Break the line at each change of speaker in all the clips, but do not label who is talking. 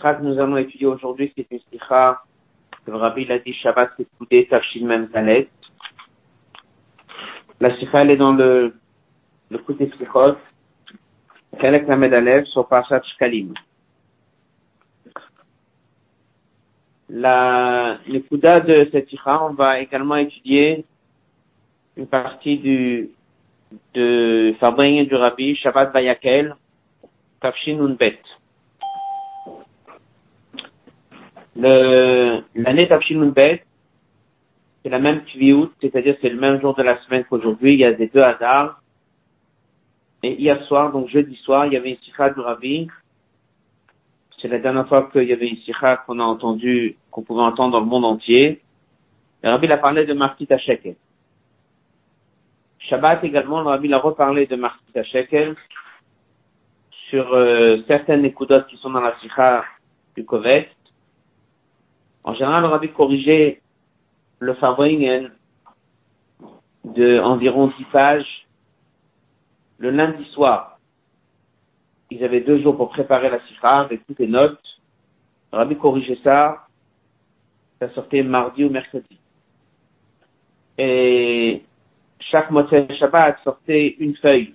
sikha que nous allons étudier aujourd'hui, c'est une sikha que le Rabbi l'a dit Shabbat Sekoudé Tafshin Mem Talet. La sikha, elle est dans le, le côté sikhot, Kelek Lamed Alev, sur Parashat Shkalim. La, le Kouda de cette sikha, on va également étudier une partie du, de Fabrin du Rabbi, Shabbat Bayakel, Tafshin Unbet. L'année Tafshin c'est la même Tviout, c'est-à-dire c'est le même jour de la semaine qu'aujourd'hui, il y a des deux hasards. Et hier soir, donc jeudi soir, il y avait une sikha du Rabbi. C'est la dernière fois qu'il y avait une sikha qu'on a entendu, qu'on pouvait entendre dans le monde entier. Le Rabbi a parlé de Marquis Shekel. Shabbat également, le Rabbi a reparlé de Marquis Shekel sur euh, certaines écoudotes qui sont dans la sikha du Kovet. En général, le Rabbi corrigeait le Fabringen de environ 10 pages le lundi soir. Ils avaient deux jours pour préparer la sikha avec toutes les notes. Le Rabbi corrigeait ça. Ça sortait mardi ou mercredi. Et chaque moitié Shabbat sortait une feuille,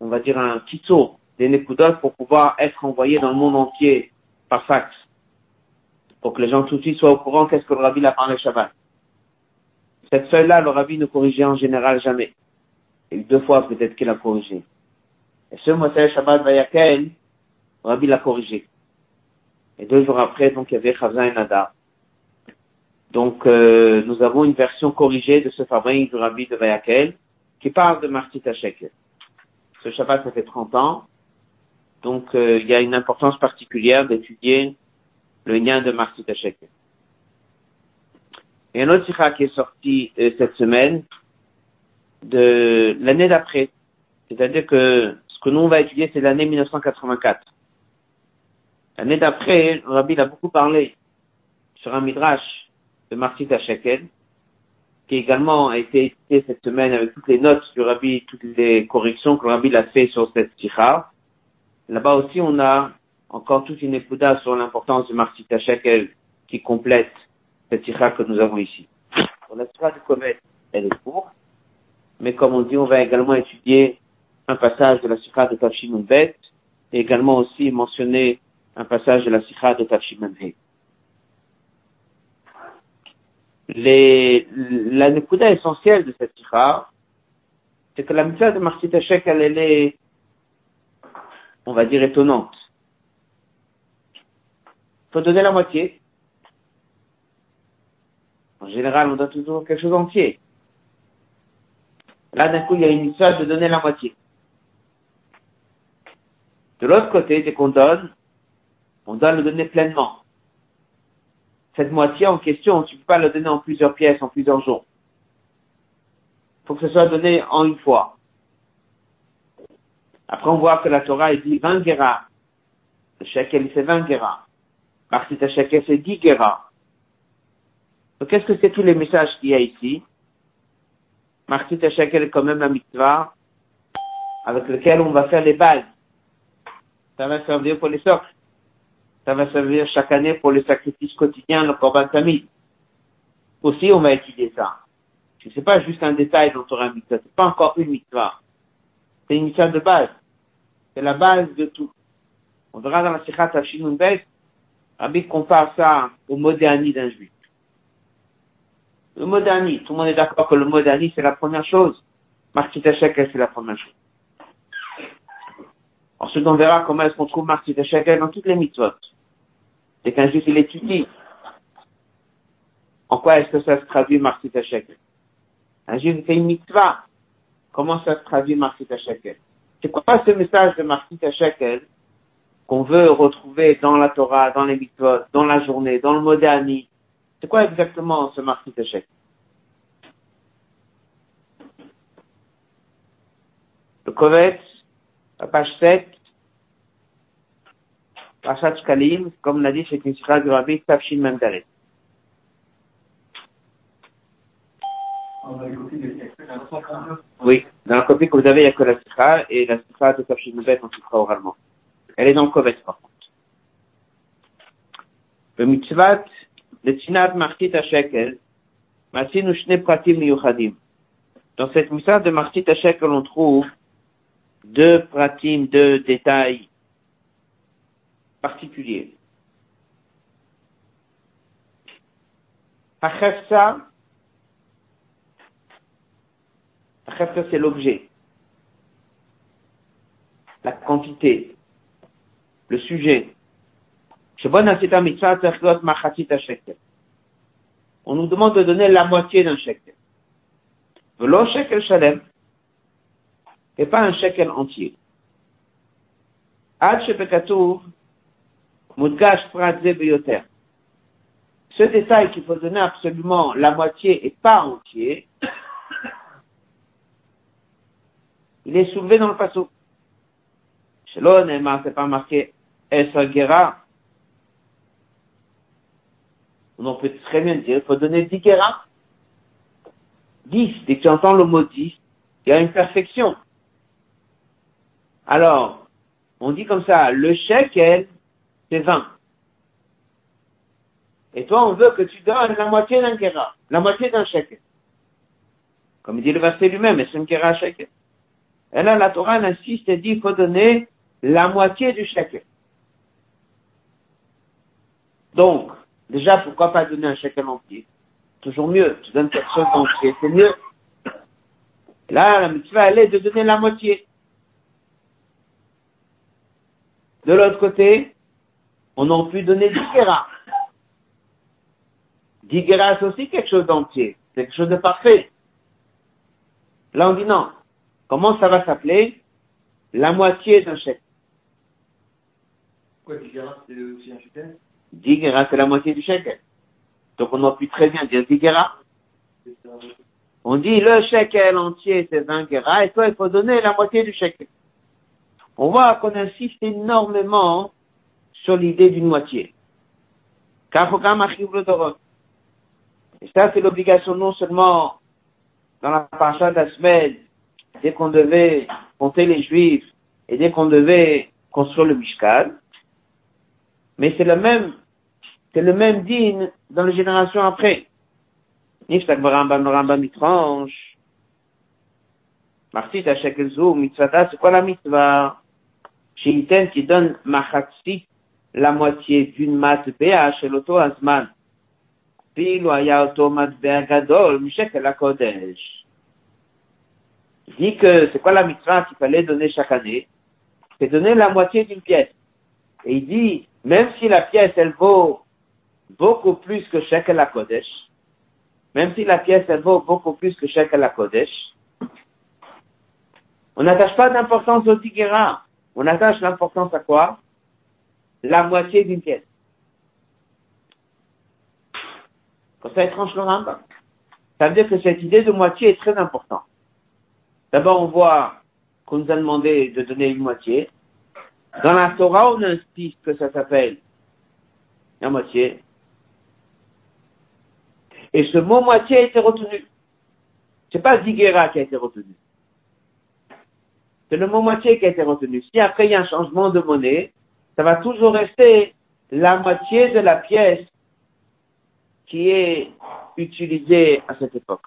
on va dire un petit tour des Nekudot pour pouvoir être envoyé dans le monde entier par fax. Pour que les gens tout de suite soient au courant qu'est-ce que le Rabbi a parlé Shabbat. Cette feuille-là, le Rabbi ne corrigeait en général jamais. Et deux fois peut-être qu'il a corrigé. Et ce Moshe Shabbat Vayakel, le Rabbi l'a corrigé. Et deux jours après, donc, il y avait Chavza et Nada. Donc, euh, nous avons une version corrigée de ce fabrique du Rabbi de Vayakel, qui parle de Martit Shekel. Ce Shabbat, ça fait 30 ans. Donc, euh, il y a une importance particulière d'étudier le lien de Martit Shekel. Et un autre sikha qui est sorti euh, cette semaine, de l'année d'après. C'est-à-dire que ce que nous on va étudier, c'est l'année 1984. L'année d'après, Rabbi a beaucoup parlé sur un midrash de Martit Shekel, qui également a été étudié cette semaine avec toutes les notes du Rabbi, toutes les corrections que Rabbi a fait sur cette sikha. Là-bas aussi, on a encore toute une écouda sur l'importance de Martit Shekel qui complète cette sikha que nous avons ici. Pour la sikha du Komet, elle est courte, mais comme on dit, on va également étudier un passage de la sikha de Tafshim Bet et également aussi mentionner un passage de la sikha de Tafshim la nekuda essentielle de cette sikha, c'est que la mitzvah de Martit Hashek, elle, elle est, on va dire, étonnante. Donner la moitié. En général, on donne toujours quelque chose entier. Là, d'un coup, il y a une histoire de donner la moitié. De l'autre côté, dès qu'on donne, on doit le donner pleinement. Cette moitié en question, tu ne peux pas le donner en plusieurs pièces, en plusieurs jours. Il faut que ce soit donné en une fois. Après, on voit que la Torah, elle dit 20 guéras. Le shekel, c'est 20 guéras. Shekel, c'est 10 guéras. Donc, qu'est-ce que c'est tous les messages qu'il y a ici? Martit Shekel est quand même la mitzvah avec lequel on va faire les bases. Ça va servir pour les socles. Ça va servir chaque année pour les sacrifices quotidiens, le Korban Tamid. Aussi, on va étudier ça. C'est pas juste un détail dans Torah mitzvah. C'est pas encore une mitzvah. C'est une mitzvah de base. C'est la base de tout. On verra dans la Sikhat Hashinun Bet, Rabbi compare ça au moderni d'un juif. Le modani, tout le monde est d'accord que le modani, c'est la première chose. Martit Shekel, c'est la première chose. Ensuite, on verra comment est-ce qu'on trouve Martit Shekel dans toutes les mitzvot. C'est qu'un juif, il étudie. En quoi est-ce que ça se traduit Martit Shekel Un juif fait une mitzvah. Comment ça se traduit Martit Shekel C'est quoi ce message de Martit Shekel qu'on veut retrouver dans la Torah, dans les mitzvot, dans la journée, dans le modani, c'est quoi exactement ce marquis d'échec Le Kovetz, la page 7, Pachat Kalim, comme l'a dit, c'est une sikha du Rabbi Tafshin Mendalet. Oui, dans la copie que vous avez, il n'y a que la sikha, et la sikha de Tafshin Mendalet, on sikha oralement. Elle est dans le Kovetz, par contre. Le mitzvat, le tinat martit à shekel, masinu shne pratim yuchadim. Dans cette mitzvah de martit à shekel, on trouve deux pratim, deux détails particuliers. Achefsa, achefsa c'est l'objet, la quantité, le sujet. On nous demande de donner la moitié d'un shekel. Velo shekel shalem, et pas un shekel entier. Ce détail qu'il faut donner absolument la moitié et pas entier, il est soulevé dans le passou. Shelo Neymar, c'est pas marqué Esagera. On peut très bien dire, il faut donner 10 guéras. 10, dès que tu entends le mot 10, il y a une perfection. Alors, on dit comme ça, le shekel, c'est 20. Et toi, on veut que tu donnes la moitié d'un guéra, la moitié d'un shekel. Comme dit le verset lui-même, c'est un guéra shekel. Et là, la Torah insiste et dit, il faut donner la moitié du shekel. Donc, déjà, pourquoi pas donner un shekel entier Toujours mieux, tu donnes quelque chose d'entier, c'est mieux. Là, la mitzvah, elle est de donner la moitié. De l'autre côté, on a pu donner 10 guéras. 10 guéras, c'est aussi quelque chose d'entier. Quelque chose de parfait. Là, on dit non. Comment ça va s'appeler? La moitié d'un chèque.
Quoi, 10 guéras, c'est aussi un shekel
10 guéras, c'est la moitié du chèque. Donc, on a pu très bien dire 10 guéras. On dit le shekel entier, c'est 20 guéras, et toi, il faut donner la moitié du shekel. On voit qu'on insiste énormément sur l'idée d'une moitié. Et ça, c'est l'obligation non seulement dans la parasha de la semaine, dès qu'on devait compter les Juifs et dès qu'on devait construire le Mishkan, mais c'est le même, c'est le même digne dans les générations après. Niftak barambam rambam mitranche. Martit shekel zou, mitzvata, c'est quoi la mitzvah? Shilten qui donne machatsit, la moitié d'une matbea chez l'auto azman. Pilu aya auto matbea gadol, mishekel la kodesh. Il dit que c'est quoi la mitzvah qu'il fallait donner chaque année? C'est donner la moitié d'une pièce. Et il dit, même si la pièce, elle vaut beaucoup plus que shekel la kodesh, même si la pièce, elle vaut beaucoup plus que shekel la kodesh, on n'attache pas d'importance au tigera. On attache l'importance à quoi? La moitié d'une pièce. Comme ça, étrange le. Ça veut dire que cette idée de moitié est très importante. D'abord, on voit qu'on nous a demandé de donner une moitié. Dans la Torah, on insiste que ça s'appelle la moitié. Et ce mot moitié a été retenu. C'est pas Ziguera qui a été retenu. C'est le mot moitié qui a été retenu. Si après il y a un changement de monnaie, ça va toujours rester la moitié de la pièce qui est utilisée à cette époque.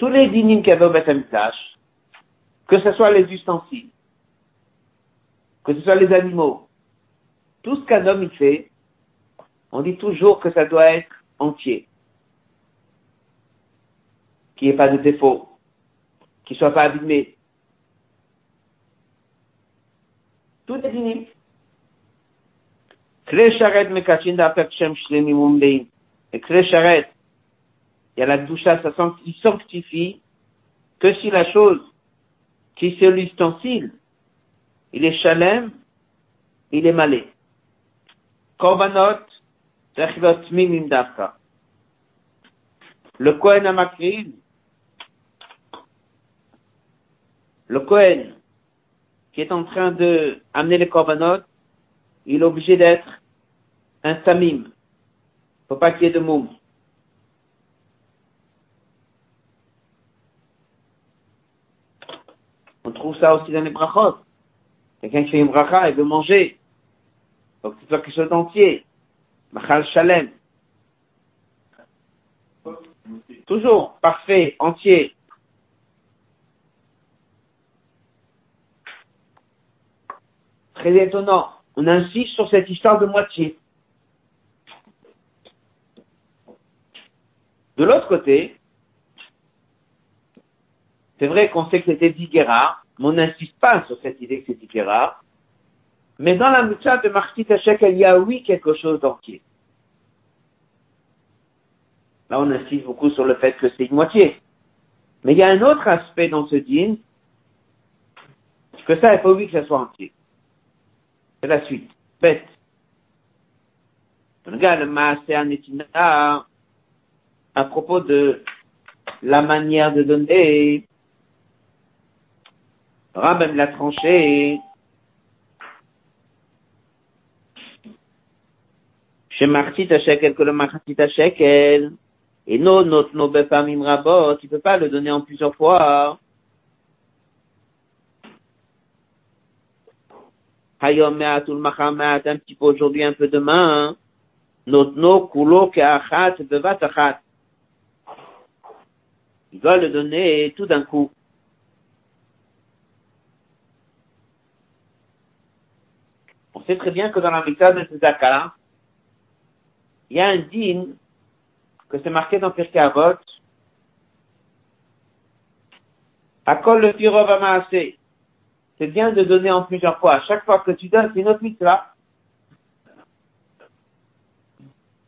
Tous les dynimes qu'il y avait au que ce soit les ustensiles, que ce soit les animaux, tout ce qu'un homme il fait, on dit toujours que ça doit être entier, qui n'y ait pas de défaut, qui ne soit pas abîmé. Tout kle sharet, il y a la doucha, ça sanctifie que si la chose si c'est l'ustensile, il est chalem, il est malé. Korbanot, Mimim Dafka. Le Kohen Amakriv, le Kohen qui est en train de amener les korbanot, il est obligé d'être un samim. Faut pas qu'il y ait de moum. On trouve ça aussi dans les brachot. Quelqu'un qui fait une bracha, il veut manger. Faut que ce soit quelque chose d'entier. Machal shalem. Toujours parfait, entier. Très étonnant. On insiste sur cette histoire de moitié. De l'autre côté, c'est vrai qu'on sait que c'était Diguera, mais on n'insiste pas sur cette idée que c'est Diguera. Mais dans la mitzvah de Martit Hachek, il y a oui quelque chose d'entier. Là, on insiste beaucoup sur le fait que c'est une moitié. Mais il y a un autre aspect dans ce dîne, que ça, il faut oui que ça soit entier. C'est la suite. Bête. Regarde le à propos de la manière de donner. Rabem l'a tranché. Chez Martit shekel que le Martit shekel. Et non, notre no befamim rabot, tu peux pas le donner en plusieurs fois. Hayom me'atul machamat, un petit peu aujourd'hui, un peu demain. Notre no kulo ke'achat bevat achat. Il doit le donner tout d'un coup. On sait très bien que dans la méthode de Tzedaka, il y a un dîne que c'est marqué dans Pirkei Avot. Akol le pirov amassé. C'est bien de donner en plusieurs fois. À chaque fois que tu donnes, c'est une autre mitzvah.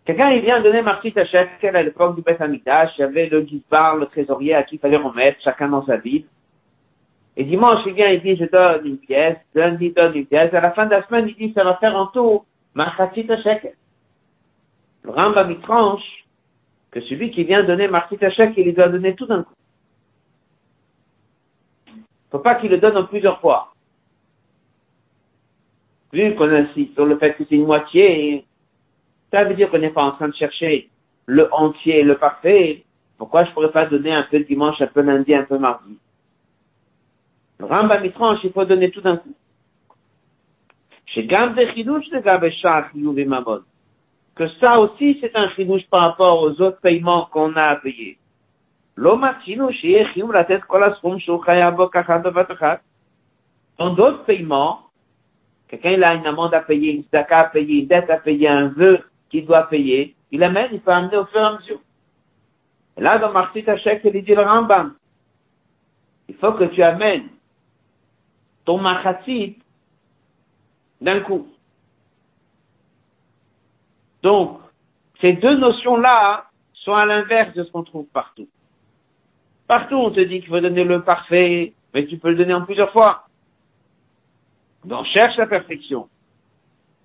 Quelqu'un, il vient donner Martit à Shekel à l'époque du Beth Amikdash. Il y avait le Gizbar, le trésorier à qui il fallait remettre, chacun dans sa ville. Et dimanche, il vient, il dit, je donne une pièce. Lundi, donne une pièce. À la fin de la semaine, il dit, ça va faire en tout à Shekel. Le Rambam, il tranche que celui qui vient donner à Shekel, il doit donner tout d'un coup. Faut pas qu'il le donne en plusieurs fois. Vu qu'on insiste sur le fait que c'est une moitié, ça veut dire qu'on n'est pas en train de chercher le entier, le parfait. Pourquoi je pourrais pas donner un peu dimanche, un peu lundi, un peu mardi? Le Rambam étrange, il faut donner tout d'un coup. Que ça aussi, c'est un chidouche par rapport aux autres paiements qu'on a à payer. Dans d'autres paiements, quelqu'un il a une amende à payer, une zaka à payer, une dette à payer, un vœu qu'il doit payer, il amène, il peut amener au fur et à mesure. Et là, dans Martit Hachek, il dit le Rambam. Il faut que tu amènes ton machatzit d'un coup. Donc, ces deux notions-là sont à l'inverse de ce qu'on trouve partout. Partout, on te dit qu'il faut donner le parfait, mais tu peux le donner en plusieurs fois. Donc, on cherche la perfection.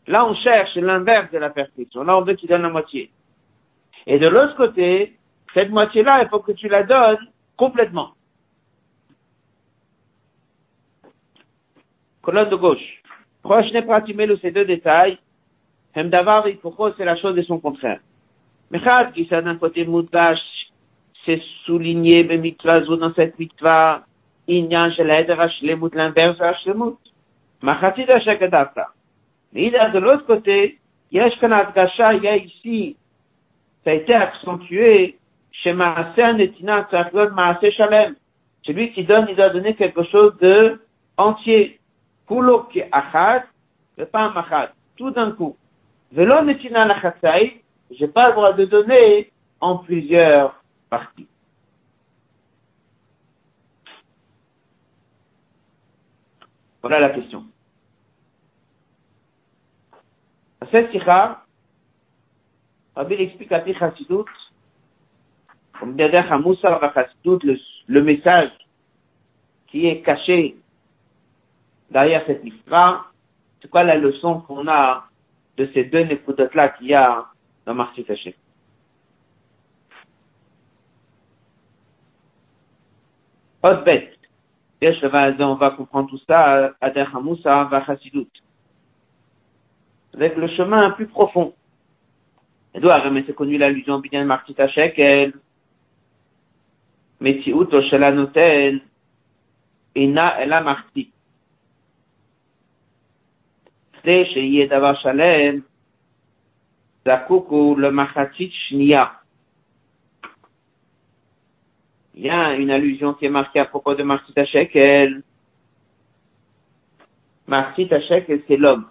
Là, on cherche l'inverse de la perfection. Là, on veut que tu donnes la moitié. Et de l'autre côté, cette moitié-là, il faut que tu la donnes complètement. Colonne de gauche. Proche n'est pas ces deux détails. C'est la chose de son contraire. Mechad, qui ça d'un côté moutash, c'est souligné mitzvah dans cette l'inverse hashlemut. Machatid hashakadata. Mais de l'autre côté, il y a ici, ça a été accentué, chez Shalem. Celui qui donne, il doit donner quelque chose de entier. Kulo ki achat, pas machat. Tout d'un coup. Velo Netina Lachatzai, j'ai pas le droit de donner en plusieurs parties. Voilà la question. Cette sikha, Rabbi explique à Tichasidut, comme derrière le, le message qui est caché derrière cette mitzvah, c'est quoi la leçon qu'on a de ces deux nekudotes-là qu'il y a dans Marci Hachem Autre bête. On va comprendre tout ça à Derhamoussa, va Avec le chemin plus profond. Edouard, mais c'est connu l'allusion bien de Marcy Binyan Martit Hashekel. Metsiout Oshela Notel. Ina a Martit. כדי שיהיה דבר שלם, זקוק הוא למחצית שנייה. Il y a une allusion qui est marquée à propos de Martit Shekel. Martit Shekel, c'est l'homme.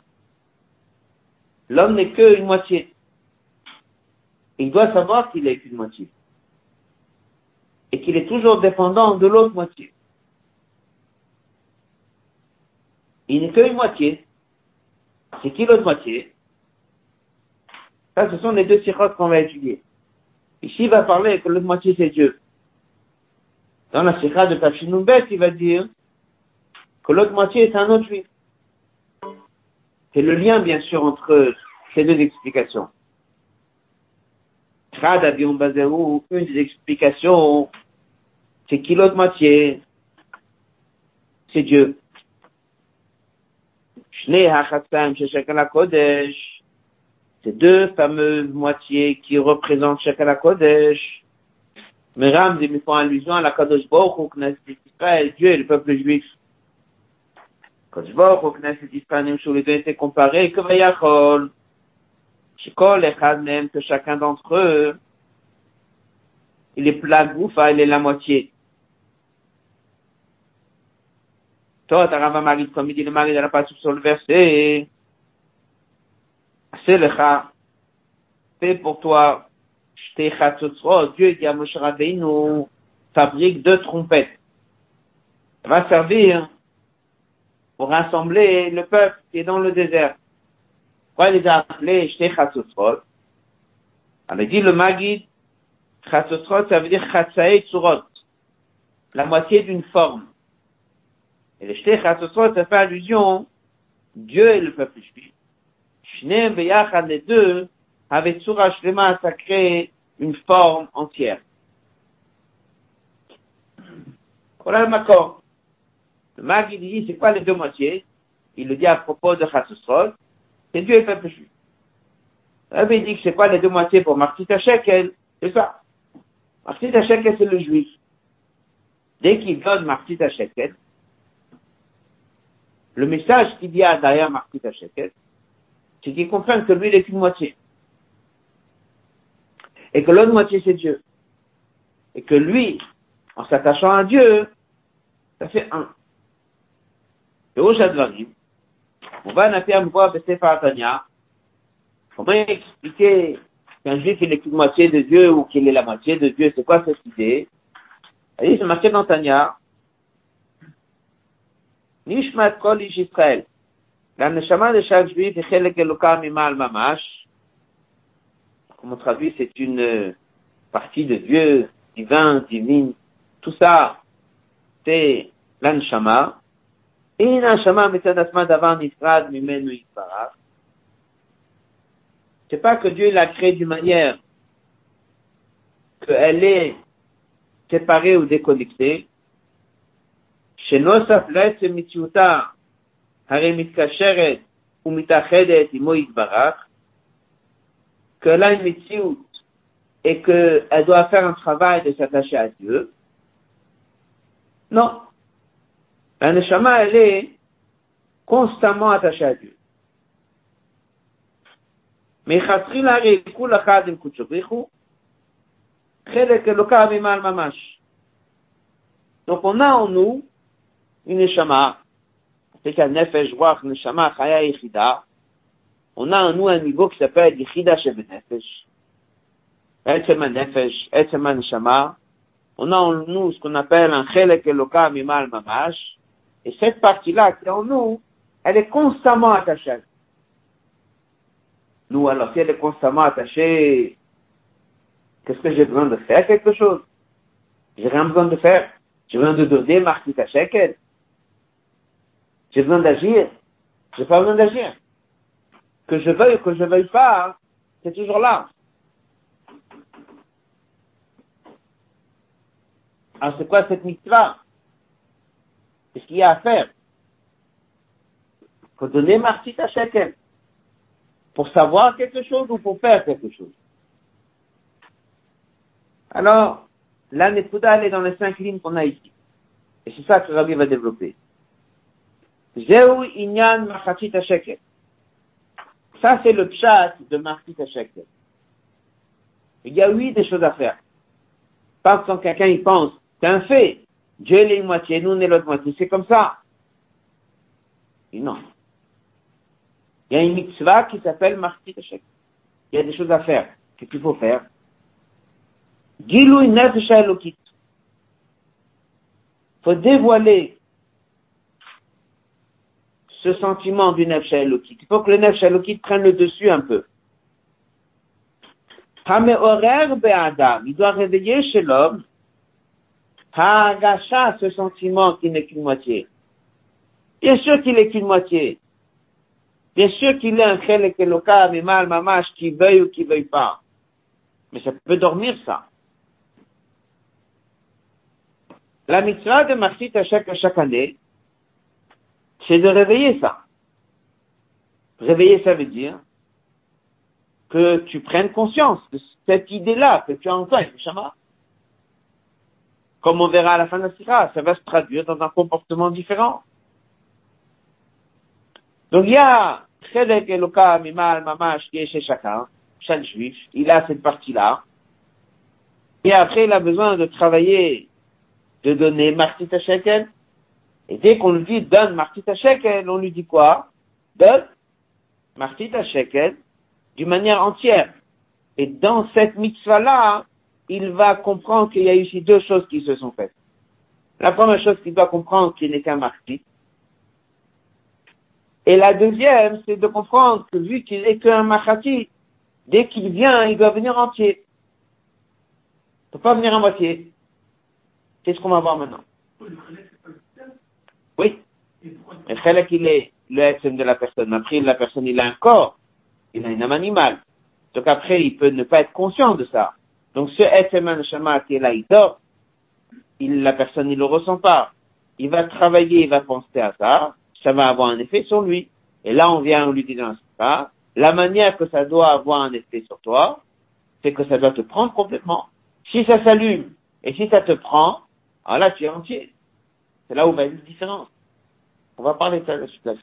L'homme n'est qu'une moitié. Il doit savoir qu'il est qu'une moitié et qu'il est toujours dépendant de l'autre moitié. Il n'est qu'une moitié. C'est qui l'autre moitié? Ça, ce sont les deux sirotes qu'on va étudier. Ici, il va parler que l'autre moitié, c'est Dieu. Dans la sirah de Tafshinoumbet, il va dire que l'autre moitié est un autre juif. C'est le lien, bien sûr, entre ces deux explications. Une des explications, c'est qui l'autre moitié? C'est Dieu. Ces deux fameuses moitiés qui représentent Shekala Kodesh. Meram, ils font allusion à la Kadosh Baruch Israël, Dieu et le peuple juif. Kadosh Baruch Knesset Israël, les deux étaient comparés, que Vayachol. Shekol Echad même que chacun d'entre eux, il est plat goufa, il est la moitié. Toi, t'as Rava Marid, comme il dit le mari de la passe sur le verset. C'est le Fais pour toi, Dieu dit à Moshe Rabbeinu, fabrique deux trompettes. Ça va servir pour rassembler le peuple qui est dans le désert. Pourquoi il les a appelés Shtei Chatzotzrot On a dit le Magid, Chatzotzrot, ça veut dire Chatzae Tzurot, la moitié d'une forme. Et le Chatzotzrot, ça fait allusion, Dieu et le peuple juif. Shneem Beyachad, les deux, avec Tzura Shlema, ça crée une forme entière. Voilà le Makor. Le Magid dit, c'est quoi les deux moitiés Il le dit à propos de Chatzotzrot, c'est Dieu et le peuple juif. Rabbi dit que c'est quoi les deux moitiés pour Martita Shekel C'est ça. Martita Shekel, c'est le juif. Dès qu'il donne Martita Shekel, le message qu'il y a derrière Martita Shekel, c'est qu'il comprend que lui, il est qu'une moitié. Et que l'autre moitié, c'est Dieu. Et que lui, en s'attachant à Dieu, ça fait un. Et au Jadvarim, on va en voir de Sefer Tanya. Comment expliquer qu'un juif il est qu'une moitié de Dieu ou qu'il est la moitié de Dieu? C'est quoi cette idée? Il c'est marqué dans. Nishmat kol ish. La neshama de chaque juif est chelek elokam imal mamash. Comme traduit, c'est une partie de Dieu, divin, divine. Tout ça, c'est l'anshama. C'est pas que Dieu l'a créé d'une manière qu'elle est séparée ou déconnectée. Mitkasheret ou Mitachedet Imo Yitbarach, qu'elle a une Mitziut et qu'elle doit faire un travail de s'attacher à Dieu. Non. Elle est constamment attachée à Dieu. Mais Donc on a en nous une neshama, c'est qu'un nefesh wach neshama chaya yichida. On a en nous un niveau qui s'appelle yichida shebe nefesh. Etzem nefesh, etzem neshama. On a en nous ce qu'on appelle un chelek eloka mimal mamash. Et cette partie-là qui est en nous, elle est constamment attachée. Nous, alors, si elle est constamment attachée, qu'est-ce que j'ai besoin de faire quelque chose? J'ai rien besoin de faire. J'ai besoin de donner Martita Shekel. J'ai besoin d'agir. J'ai pas besoin d'agir. Que je veuille ou que je veuille pas, c'est toujours là. Alors c'est quoi cette mitzvah? Qu'est-ce qu'il y a à faire? Faut donner martit à chacun. Pour savoir quelque chose ou pour faire quelque chose. Alors, la elle est dans les cinq lignes qu'on a ici. Et c'est ça que Rabbi va développer. Zéou inyan à chacun. Ça, c'est le chat de à chacun. Il y a oui des choses à faire. Pas quand quelqu'un y pense, c'est un fait. Dieu est une moitié, nous on est l'autre moitié. C'est comme ça. Et non. Il y a une mitzvah qui s'appelle Marti Il y a des choses à faire. Qu'est-ce qu'il faut faire? Gilou Nefesh Il faut dévoiler ce sentiment du Nefesh Il faut que le Nefesh prenne le dessus un peu. Il doit réveiller chez l'homme ce sentiment qui n'est qu'une moitié. Bien sûr qu'il est qu'une moitié. Bien sûr qu'il est un chelek eloka, mal mamash, qui veuille ou qui veuille pas. Mais ça peut dormir, ça. La mitzvah de Martit à chaque, chaque année, c'est de réveiller ça. Réveiller, ça veut dire que tu prennes conscience de cette idée-là que tu as en toi, Shama. Comme on verra à la fin de la sira, ça va se traduire dans un comportement différent. Donc il y a Chedek Eloka Mimal Mamash qui est chez chacun, chaque juif, il a cette partie-là. Et après, il a besoin de travailler, de donner Martita Shekel. Et dès qu'on lui dit donne Martita Shekel, on lui dit quoi? Donne Martita Shekel d'une manière entière. Et dans cette mitzvah-là, il va comprendre qu'il y a ici deux choses qui se sont faites. La première chose qu'il doit comprendre qu'il n'est qu'un martyr, et la deuxième, c'est de comprendre que vu qu'il n'est qu'un machati, dès qu'il vient, il doit venir entier. Il ne peut pas venir à moitié. C'est ce qu'on va voir maintenant? Oui. Le chalak, il est le SM de la personne. Après, la personne, il a un corps. Il a une âme animale. Donc après, il peut ne pas être conscient de ça. Donc ce SM Shama qui est là, il dort. Il, la personne, il le ressent pas. Il va travailler, il va penser à ça ça va avoir un effet sur lui. Et là, on vient, on lui dit dans ça, la manière que ça doit avoir un effet sur toi, c'est que ça doit te prendre complètement. Si ça s'allume et si ça te prend, alors là, tu es entier. C'est là où va une différence. On va parler de ça la suite de la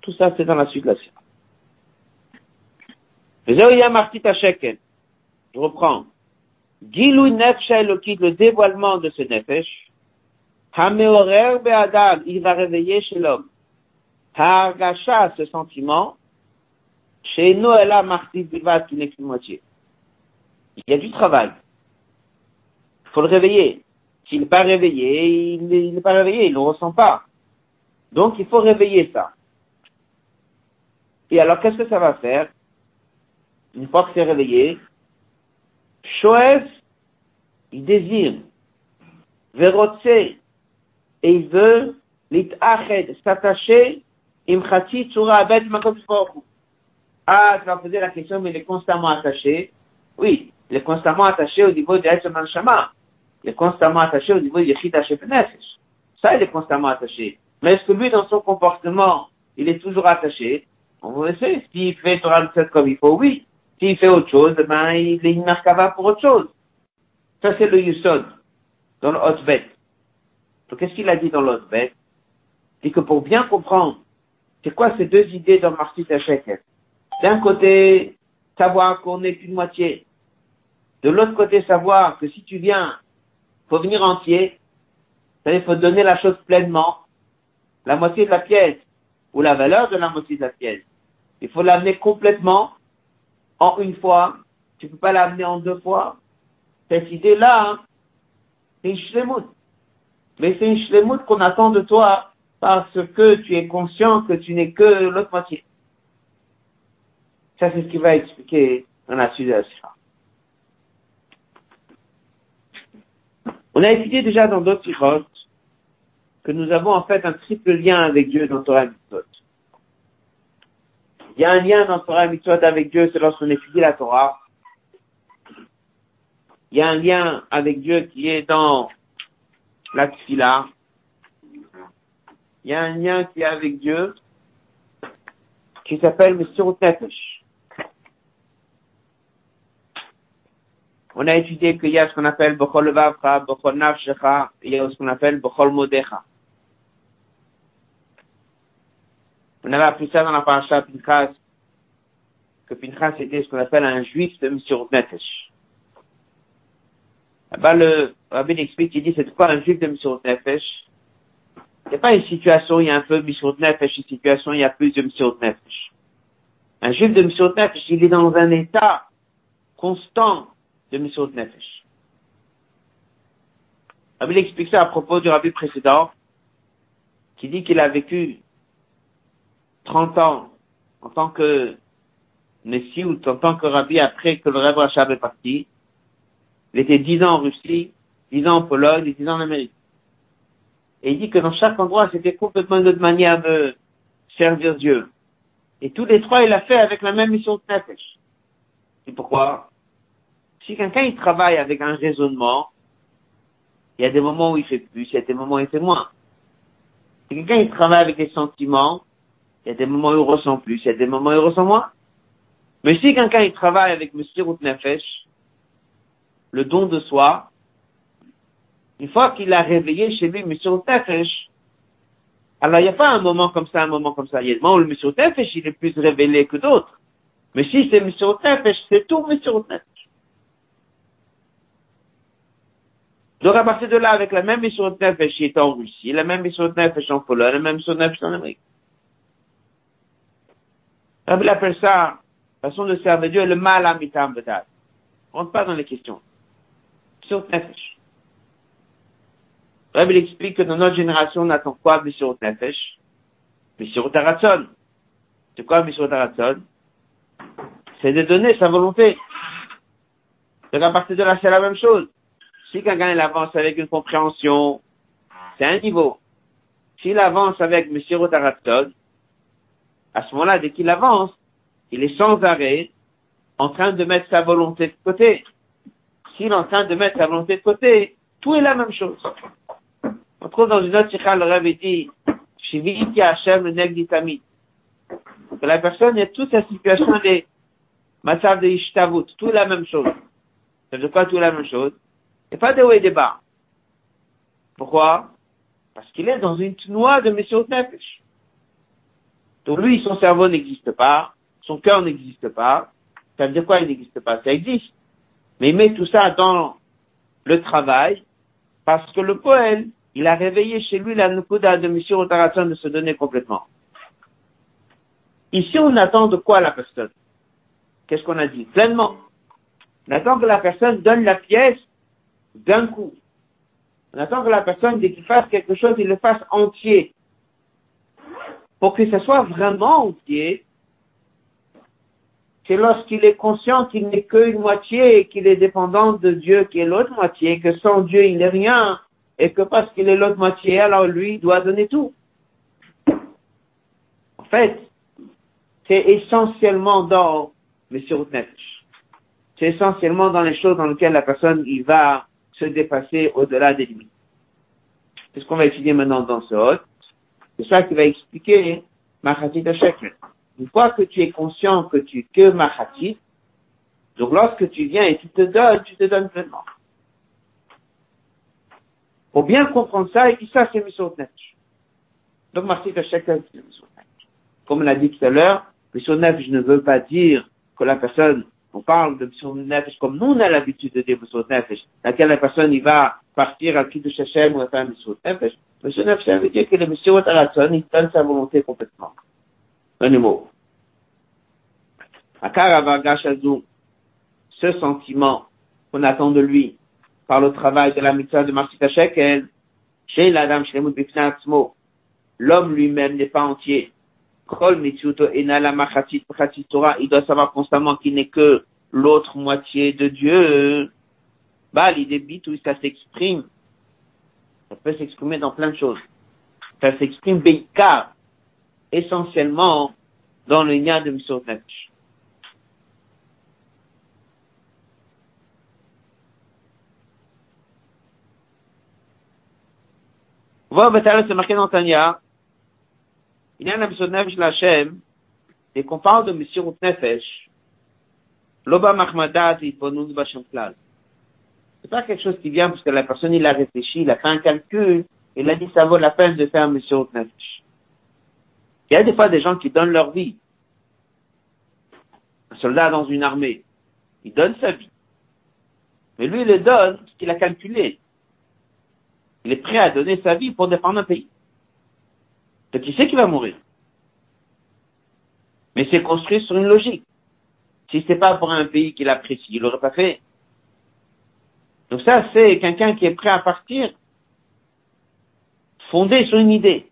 Tout ça, c'est dans la suite de la suite. Je reprends. Gilou nefesh le dévoilement de ce nefesh, Hameorer Be'adam, il va réveiller chez l'homme. Ha'argasha, ce sentiment, chez Noëlla Marti Bivat, qui n'est qu'une moitié. Il y a du travail. Il faut le réveiller. S'il n'est pas réveillé, il n'est pas réveillé, il ne le ressent pas. Donc, il faut réveiller ça. Et alors, qu'est-ce que ça va faire? Une fois que c'est réveillé, Shoef, il désire. Verotse, et il veut l'itached, s'attacher, imchati tsura abed Ah, tu vas poser la question, mais il est constamment attaché. Oui, il est constamment attaché au niveau de Etzman Shama. Il est constamment attaché au niveau de Yechita Shepnefesh. Ça, il est constamment attaché. Mais est-ce que lui, dans son comportement, il est toujours attaché? On va essayer. S'il fait Torah comme il faut, oui. S'il fait autre chose, ben, il est markava pour autre chose. Ça, c'est le Yusod, dans le Hotbet. Donc, qu'est-ce qu'il a dit dans l'autre bête C'est que pour bien comprendre, c'est quoi ces deux idées dans Martit Shekel D'un côté, savoir qu'on est une moitié. De l'autre côté, savoir que si tu viens, faut venir entier. Il faut donner la chose pleinement. La moitié de la pièce, ou la valeur de la moitié de la pièce. Il faut l'amener complètement, en une fois. Tu peux pas l'amener en deux fois. Cette idée-là, hein, c'est une mais c'est une shlemut qu'on attend de toi parce que tu es conscient que tu n'es que l'autre moitié. Ça, c'est ce qu'il va expliquer dans la suite de la On a étudié déjà dans d'autres sirotes que nous avons en fait un triple lien avec Dieu dans Torah Mitzvot. Il y a un lien dans Torah Mitzvot avec Dieu, c'est lorsqu'on étudie la Torah. Il y a un lien avec Dieu qui est dans la Tfila. Il y a un lien qui est avec Dieu qui s'appelle Messirut Nefesh. On a étudié qu'il y a ce qu'on appelle Bechol Vavcha, Bechol Nafshecha, il y a ce qu'on appelle Bechol Modecha. On avait appris ça dans la paracha Pinchas, que Pinchas était ce qu'on appelle un juif de Messirut Nefesh. Là-bas, le rabbin explique, il dit, c'est quoi un juif de Messirut Nefesh? Il n'y pas une situation, il y a un peu Messirut Nefesh, une situation, il y a plus de Messirut Nefesh. Un juif de Messirut Nefesh, il est dans un état constant de Messirut Nefesh. Rabbi explique ça à propos du rabbi précédent, qui dit qu'il a vécu 30 ans en tant que Messie ou en tant que rabbi après que le Rav Rachab est parti. Il était 10 ans en Russie, 10 ans en Pologne et 10 ans en Amérique. Et il dit que dans chaque endroit, c'était complètement une autre manière de servir Dieu. Et tous les trois, il a fait avec la même mission de Nefesh. Et pourquoi? Si quelqu'un il travaille avec un raisonnement, il y a des moments où il fait plus, il y a des moments où il fait moins. Si quelqu'un il travaille avec des sentiments, il y a des moments où il ressent plus, il y a des moments où il ressent moins. Mais si quelqu'un il travaille avec Monsieur Nefesh, le don de soi, une fois qu'il a réveillé chez lui Monsieur Nefesh, alors il n'y a pas un moment comme ça, un moment comme ça. Il y a des moments où le Monsieur il est plus révélé que d'autres. Mais si c'est Monsieur Nefesh, c'est tout Monsieur Nefesh. Donc à partir de là, avec la même mission de Nefesh qui est en Russie, la même mission de Nefesh en Pologne, la même mission de Nefesh en Amérique. Rabbi appelle ça, façon de servir Dieu, le mal à mitam bedad. On rentre pas dans les questions. Mission de Nefesh. Rabbi explique que dans notre génération, on attend quoi mission de Nefesh? Mission Taratson. C'est quoi mission Taratson C'est de donner sa volonté. Donc à partir de là, c'est la même chose. Si quelqu'un avance avec une compréhension, c'est un niveau. S'il avance avec M. Rotaratod, à ce moment-là, dès qu'il avance, il est sans arrêt en train de mettre sa volonté de côté. S'il est en train de mettre sa volonté de côté, tout est la même chose. On trouve dans une autre sikha, le Rav dit, Shiviti Hashem le. Que la personne est toute sa situation des matzav de Ishtavut, tout est la même chose. Ça veut dire quoi tout est la même chose? A pas de haut et de bas. Pourquoi? Parce qu'il est dans une noix de Messieurs Nefesh. Donc lui, son cerveau n'existe pas, son cœur n'existe pas. Ça veut dire quoi il n'existe pas? Ça existe. Mais il met tout ça dans le travail parce que le poète, il a réveillé chez lui la nukuda de M. Rotaration de se donner complètement. Ici, on attend de quoi la personne? Qu'est-ce qu'on a dit? Pleinement. On attend que la personne donne la pièce d'un coup. On attend que la personne, dès qu'il fasse quelque chose, il le fasse entier. Pour que ce soit vraiment entier, c'est lorsqu'il est conscient qu'il n'est qu'une moitié et qu'il est dépendant de Dieu qui est l'autre moitié, que sans Dieu il n'est rien, et que parce qu'il est l'autre moitié, alors lui il doit donner tout. En fait, c'est essentiellement dans M. Routnetch. C'est essentiellement dans les choses dans lesquelles la personne il va se dépasser au-delà des limites. C'est ce qu'on va étudier maintenant dans ce hôte. C'est ça qui va expliquer Machatit Shekel. Une fois que tu es conscient que tu es que Machatit, donc lorsque tu viens et tu te donnes, tu te donnes pleinement. Pour bien comprendre ça, il dit ça, c'est Mishot Nefesh. Donc Machatit Shekel, c'est Mishot Nefesh. Comme l'a dit tout à l'heure, Mishot Nefesh ne veut pas dire que la personne on parle de Nefesh comme nous on a l'habitude de dire Mishot Nefesh, laquelle la personne il va partir à qui de Shechem ou à faire Mishot Nefesh. Mishot Nefesh, ça veut dire que le Mishot Aratzon, il donne sa volonté complètement. Un mot. Ce sentiment qu'on attend de lui par le travail de la mitzvah de Marsita Shekel, chez l'Adam Shlemut Bifnatzmo, l'homme lui-même n'est pas entier. Il doit savoir constamment qu'il n'est que l'autre moitié de Dieu. Bah, l'idée bit où ça s'exprime Ça peut s'exprimer dans plein de choses. Ça s'exprime Beikar, essentiellement dans le lien de Mishot. Voir Betara, c'est marqué dans Tanya. Il y a un Mishot Nefesh Lachem, et qu'on parle de Mishot Nefesh, Loba Mahmadat et Ponun Bachem Klal. C'est pas quelque chose qui vient parce que la personne, il a réfléchi, il a fait un calcul, il a dit ça vaut la peine de faire Mishot Nefesh. Il y a des fois des gens qui donnent leur vie. Un soldat dans une armée, il donne sa vie. Mais lui, il le donne parce qu'il a calculé. Il est prêt à donner sa vie pour défendre un pays. Donc il sait qu'il va mourir. Mais c'est construit sur une logique. Si c'est pas pour un pays qu'il apprécie, il l'aurait pas fait. Donc ça, c'est quelqu'un qui est prêt à partir fondé sur une idée.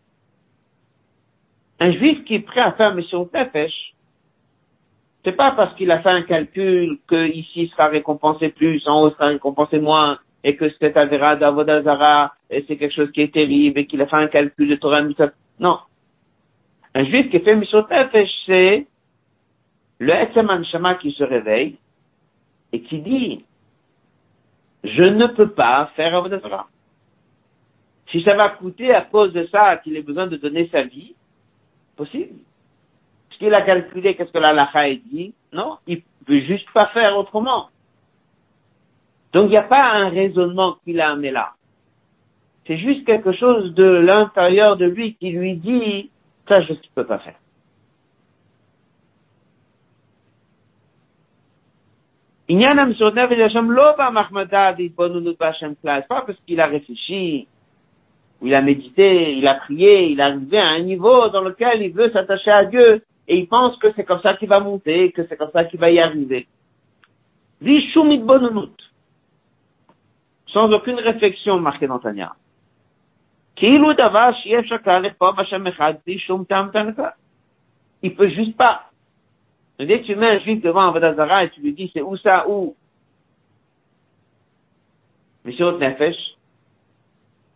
Un juif qui est prêt à faire mission Nefesh, c'est pas parce qu'il a fait un calcul que ici sera récompensé plus, en haut sera récompensé moins, et que c'est Avera d'Avodazara, et c'est quelque chose qui est terrible, et qu'il a fait un calcul de Torah Non. Un juif qui fait Nefesh, c'est le Etzeman Shama qui se réveille, et qui dit, je ne peux pas faire Avodazara. Si ça va coûter à cause de ça qu'il ait besoin de donner sa vie, possible. Est-ce qu'il a calculé qu'est-ce que la lacha dit Non, il peut juste pas faire autrement. Donc il n'y a pas un raisonnement qu'il a amené là. C'est juste quelque chose de l'intérieur de lui qui lui dit, ça je ne peux pas faire. Pas parce qu'il a réfléchi, il a médité, il a prié, il est arrivé à un niveau dans lequel il veut s'attacher à Dieu et il pense que c'est comme ça qu'il va monter, que c'est comme ça qu'il va y arriver. Sans aucune réflexion marquée dans Tania. Il peut juste pas. Dès que tu mets un juif devant un Vadazara et tu lui dis c'est où ça, où? Mais autre nefesh.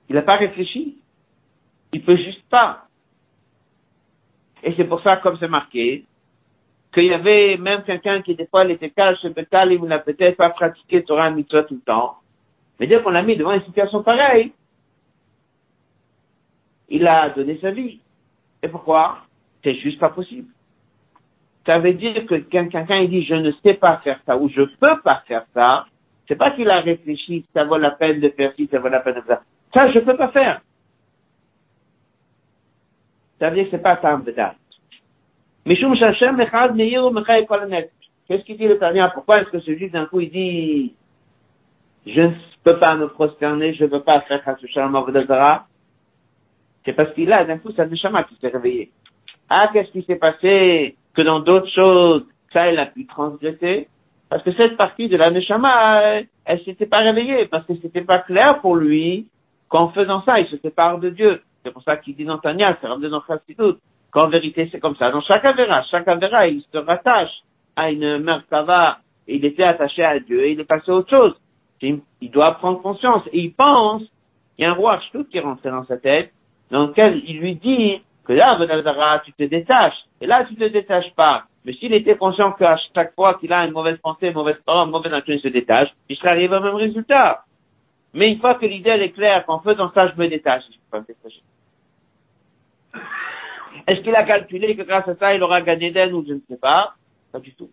Il n'a pas réfléchi. Il peut juste pas. Et c'est pour ça, comme c'est marqué, qu'il y avait même quelqu'un qui, des fois, il était calme, il n'a peut-être pas pratiqué Torah Mitzvah tout le temps. Mais dès qu'on l'a mis devant une situation pareille, il a donné sa vie. Et pourquoi? C'est juste pas possible. Ça veut dire que quand quelqu'un dit je ne sais pas faire ça ou je peux pas faire ça, c'est pas qu'il a réfléchi, ça vaut la peine de faire ci, ça vaut la peine de faire ça. Ça, je peux pas faire. Ça veut dire que c'est pas Mechai Kol Qu'est-ce qu'il dit le Tania Pourquoi est-ce que ce juif d'un coup il dit je ne peux pas me prosterner, je ne peux pas faire Shalom Avodazara C'est parce qu'il a d'un coup sa neshama qui s'est réveillé. Ah, qu'est-ce qui s'est passé que dans d'autres choses, ça, il a pu transgresser Parce que cette partie de la neshama, elle, elle s'était pas réveillée, parce que c'était pas clair pour lui qu'en faisant ça, il se sépare de Dieu. C'est pour ça qu'il dit dans Tania, c'est rendu dans Chassidut, qu'en vérité c'est comme ça. Dans chaque avéra, chaque avéra, il se rattache à une merkava, il était attaché à Dieu, et il est passé à autre chose. Il, doit prendre conscience, et il pense, il y a un roi tout qui est rentré dans sa tête, dans lequel il lui dit que là, Benadara, tu te détaches, et là, tu te détaches pas. Mais s'il était conscient qu'à chaque fois qu'il a une mauvaise pensée, une mauvaise parole, une mauvaise nature, il se détache, il serait arrivé au même résultat. Mais une fois que l'idée est claire, qu'en faisant ça, je me détache, je peux pas me détacher. Est-ce qu'il a calculé que grâce à ça, il aura gagné d'elle ou je ne sais pas? Pas du tout.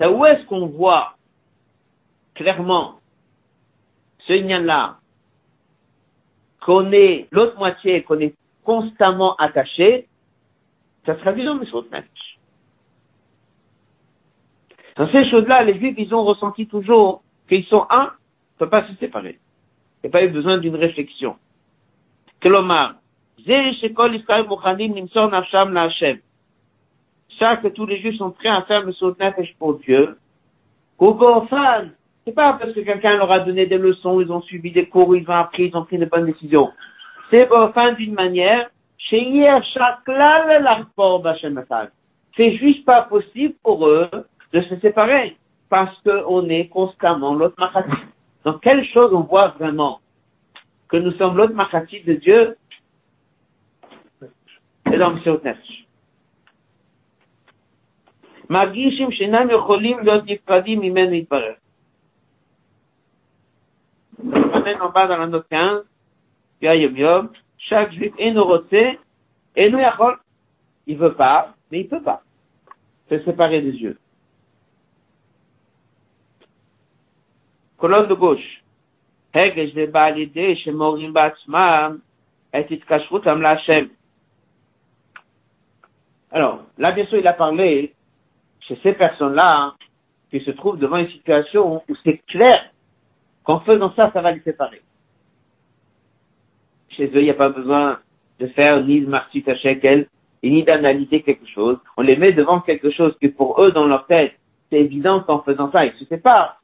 Où est-ce qu'on voit clairement ce lien-là, qu'on est l'autre moitié, qu'on est constamment attaché, ça sera dans les choses Dans ces choses-là, les Juifs, ils ont ressenti toujours qu'ils sont un ne peut pas se séparer. Il n'y a pas eu besoin d'une réflexion. Kelomar, ça que tous les juifs sont prêts à faire le nefesh pour Dieu. Kogofan, c'est pas parce que quelqu'un leur a donné des leçons, ils ont suivi des cours, ils ont appris, ils ont pris de bonnes décisions. C'est fin d'une manière, c'est juste pas possible pour eux de se séparer parce qu'on est constamment l'autre donc, quelle chose on voit vraiment que nous sommes l'autre machati de Dieu et dans Messiot Nefesh. מרגישים שאינם יכולים להיות נפרדים ממנו יתברר. on en bas dans l'anneau 15, Yom Yom, chaque juif est noroté, et nous yachol. Il veut pas, mais il peut pas se séparer des yeux. colonne de gauche. Hegesh de Balide, Shemorim Batsmam, et Itkashrutam Lachem. Alors, là, bien sûr, il a parlé chez ces personnes-là qui se trouvent devant une situation où c'est clair qu'en faisant ça, ça va les séparer. Chez eux, il n'y a pas besoin de faire ni de martit à shekel, ni d'analyser quelque chose. On les met devant quelque chose qui pour eux, dans leur tête, c'est évident qu'en faisant ça, ils se séparent.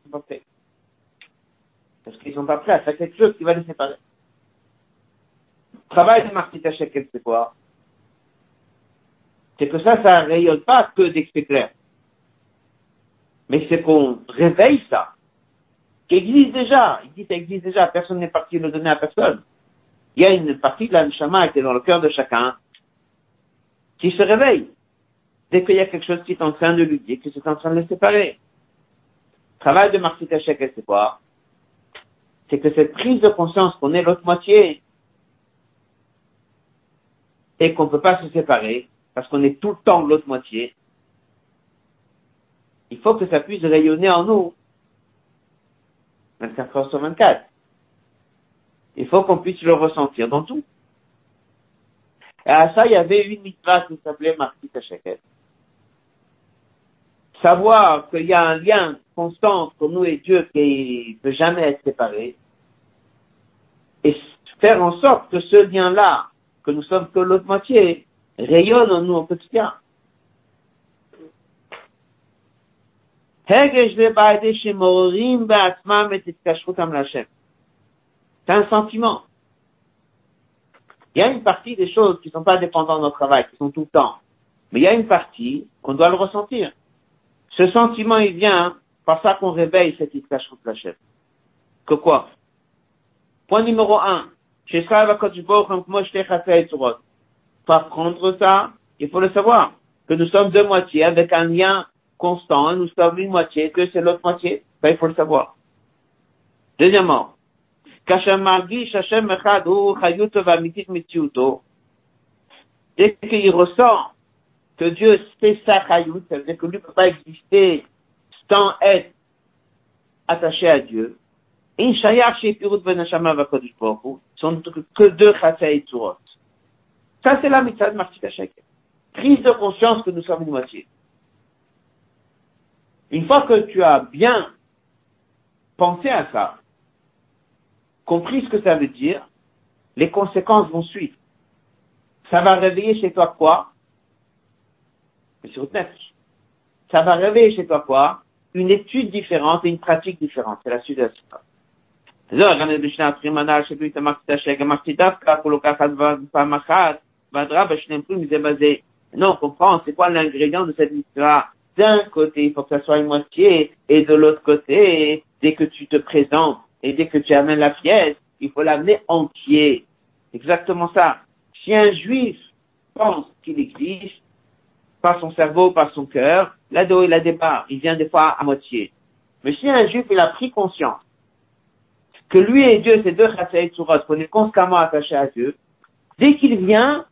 Parce qu'ils sont pas prêts à faire quelque chose qui va les séparer. Travail de martit à shekel, c'est quoi? C'est que ça, ça rayonne pas que d'expliquer clair. Mais c'est qu'on réveille ça, qui existe déjà. Il dit ça existe déjà, personne n'est parti le donner à personne. Il y a une partie de la neshama qui est dans le cœur de chacun, qui se réveille. Dès qu'il y a quelque chose qui est en train de lui dire que c'est en train de le séparer. Travail de Marcy Tachek, c'est quoi? C'est que cette prise de conscience qu'on est l'autre moitié, et qu'on ne peut pas se séparer, parce qu'on est tout le temps l'autre moitié, il faut que ça puisse rayonner en nous 24 heures sur 24. Il faut qu'on puisse le ressentir dans tout. Et à ça, il y avait une mitzvah qui s'appelait Marquis Sheket. Savoir qu'il y a un lien constant entre nous et Dieu qui ne peut jamais être séparé. Et faire en sorte que ce lien-là, que nous sommes que l'autre moitié, rayonne en nous au quotidien. C'est un sentiment. Il y a une partie des choses qui ne sont pas dépendantes de notre travail, qui sont tout le temps. Mais il y a une partie qu'on doit le ressentir. Ce sentiment, il vient par ça qu'on réveille cette Itkashut Lachem. Que quoi? Point numéro un. Pour apprendre ça, il faut le savoir. Que nous sommes deux moitiés avec un lien constant, nous sommes une moitié, que c'est l'autre moitié, ça il faut le savoir. Deuxièmement, dès qu'il ressent que Dieu c'est sa chayut, ça veut dire que lui ne peut pas exister sans être attaché à Dieu. Ben sont que deux Ça, c'est la mitzvah de Martika Prise de conscience que nous sommes une moitié. Une fois que tu as bien pensé à ça, compris ce que ça veut dire, les conséquences vont suivre. Ça va réveiller chez toi quoi? Ça va réveiller chez toi quoi? Une étude différente et une pratique différente. C'est la suite de la. Non, on comprend, c'est quoi l'ingrédient de cette histoire? D'un côté, il faut que ça soit une moitié, et de l'autre côté, dès que tu te présentes et dès que tu amènes la pièce, il faut l'amener entier. Exactement ça. Si un juif pense qu'il existe, par son cerveau, par son cœur, là-dedans il a débat, il vient des fois à moitié. Mais si un juif, il a pris conscience que lui et Dieu, c'est deux chassaïs surot, qu'on est constamment attaché à Dieu, dès qu'il vient,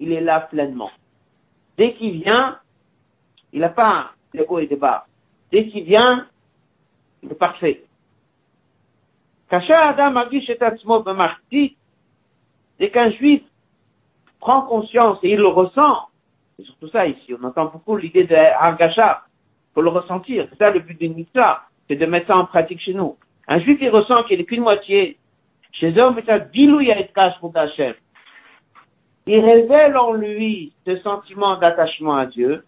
il est là pleinement. Dès qu'il vient, il n'a pas de haut et de bas. Dès qu'il vient, il est parfait. Adam dès qu'un juif prend conscience et il le ressent, c'est surtout ça ici, on entend beaucoup l'idée de Argacha, faut le ressentir, c'est ça le but d'une mitzvah, c'est de mettre ça en pratique chez nous. Un juif il ressent qu'il n'est qu'une moitié, chez eux, il révèle en lui ce sentiment d'attachement à Dieu,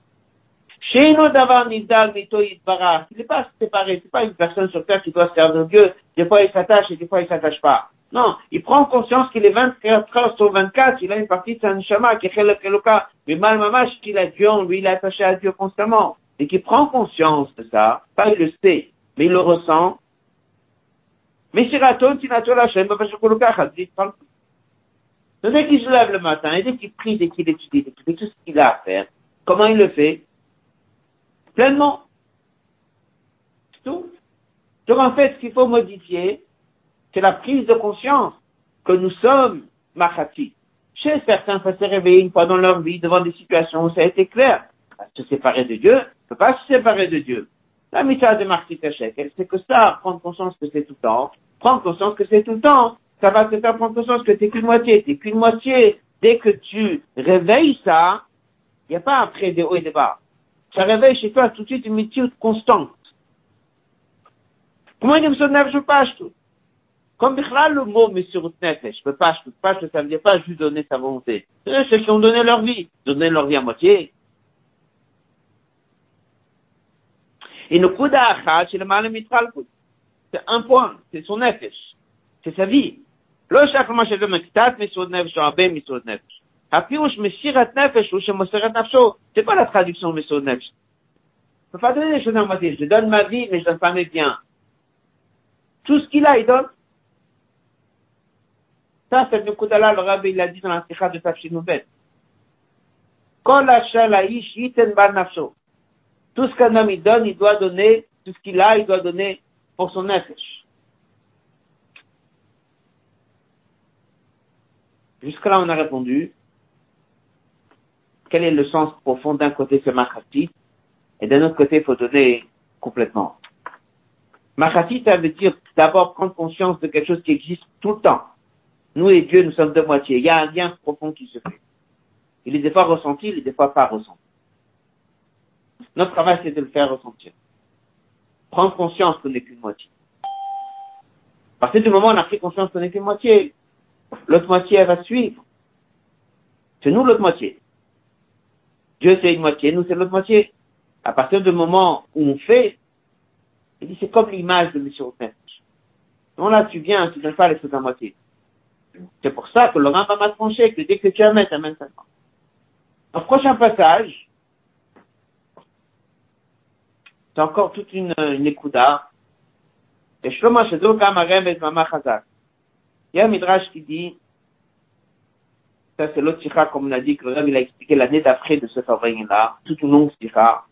chez d'avoir Mito, Yitbara, il n'est pas séparé, c'est pas une personne sur terre qui doit se servir Dieu. Des fois, il s'attache et des fois, il s'attache pas. Non, il prend conscience qu'il est 24 heures sur 24, il a une partie de sa neshama qui est Keloka, mais mal mamash qu'il a Dieu en lui, il est attaché à Dieu constamment. Et qu'il prend conscience de ça, pas il le sait, mais il le ressent. Meshiraton, Tinato, Lachem, parle. Dès qu'il se lève le matin, et dès qu'il prie, dès qu'il étudie, dès qu'il fait tout ce qu'il a à faire, comment il le fait? Pleinement. C'est tout. Donc en fait, ce qu'il faut modifier, c'est la prise de conscience que nous sommes Machati. Chez certains, il faut se réveiller une fois dans leur vie devant des situations où ça a été clair. Se séparer de Dieu, ne peut pas se séparer de Dieu. La mission de Marty Tachek, c'est que ça, prendre conscience que c'est tout le temps, prendre conscience que c'est tout le temps, ça va te faire prendre conscience que t'es qu'une moitié, t'es qu'une moitié. Dès que tu réveilles ça, il n'y a pas après des hauts et des bas. Ça réveille chez toi tout de suite une métitude constante. Comment il me pache tout Comme le mot Messirut Nefesh, le pache tout, pache ça veut dire pas juste donner sa volonté. Euh, c'est ceux qui ont donné leur vie, donner leur vie à moitié. Et le coup c'est le mal de mitral C'est un point, c'est son Nefesh, c'est sa vie. Le chaque mois, je donne un mais sur Nefesh, un Nefesh. C'est pas la traduction Messirat Nefesh. Je peux pas donner les choses à moitié. Je donne ma vie, mais je donne pas mes biens. Tout ce qu'il a, il donne. Ça, c'est le Koudala, le Rabbi, il a dit dans la Sikha de Tafshinouvet. Quand la Shalaish, Yiten Bar Nafsho. Tout ce qu'un homme, il donne, il doit donner, tout ce qu'il a, il doit donner pour son Nefesh. Jusqu'à là, on a répondu. Quel est le sens profond d'un côté, c'est Machati, et d'un autre côté, il faut donner complètement. Machati, ça veut dire d'abord prendre conscience de quelque chose qui existe tout le temps. Nous et Dieu, nous sommes de moitié. Il y a un lien profond qui se fait. Il est des fois ressenti, il est des fois pas ressenti. Notre travail, c'est de le faire ressentir. Prendre conscience qu'on n'est qu'une moitié. À partir du moment où on a pris conscience qu'on n'est qu'une moitié, l'autre moitié, va suivre. C'est nous l'autre moitié. Dieu, c'est une moitié, nous, c'est l'autre moitié. À partir du moment où on fait, il dit, c'est comme l'image de M. Open. Non, là, tu viens, tu ne donnes pas les choses à moitié. C'est pour ça que le Rambam a tranché que dès que tu amènes, ça. Au prochain passage, c'est encore toute une, une écouda. Et Shlomo et Mama. Il y a un midrash qui dit, ça c'est l'autre sikha, comme on a dit, que le il a expliqué l'année d'après de ce fabrique-là, toute une longue sikha.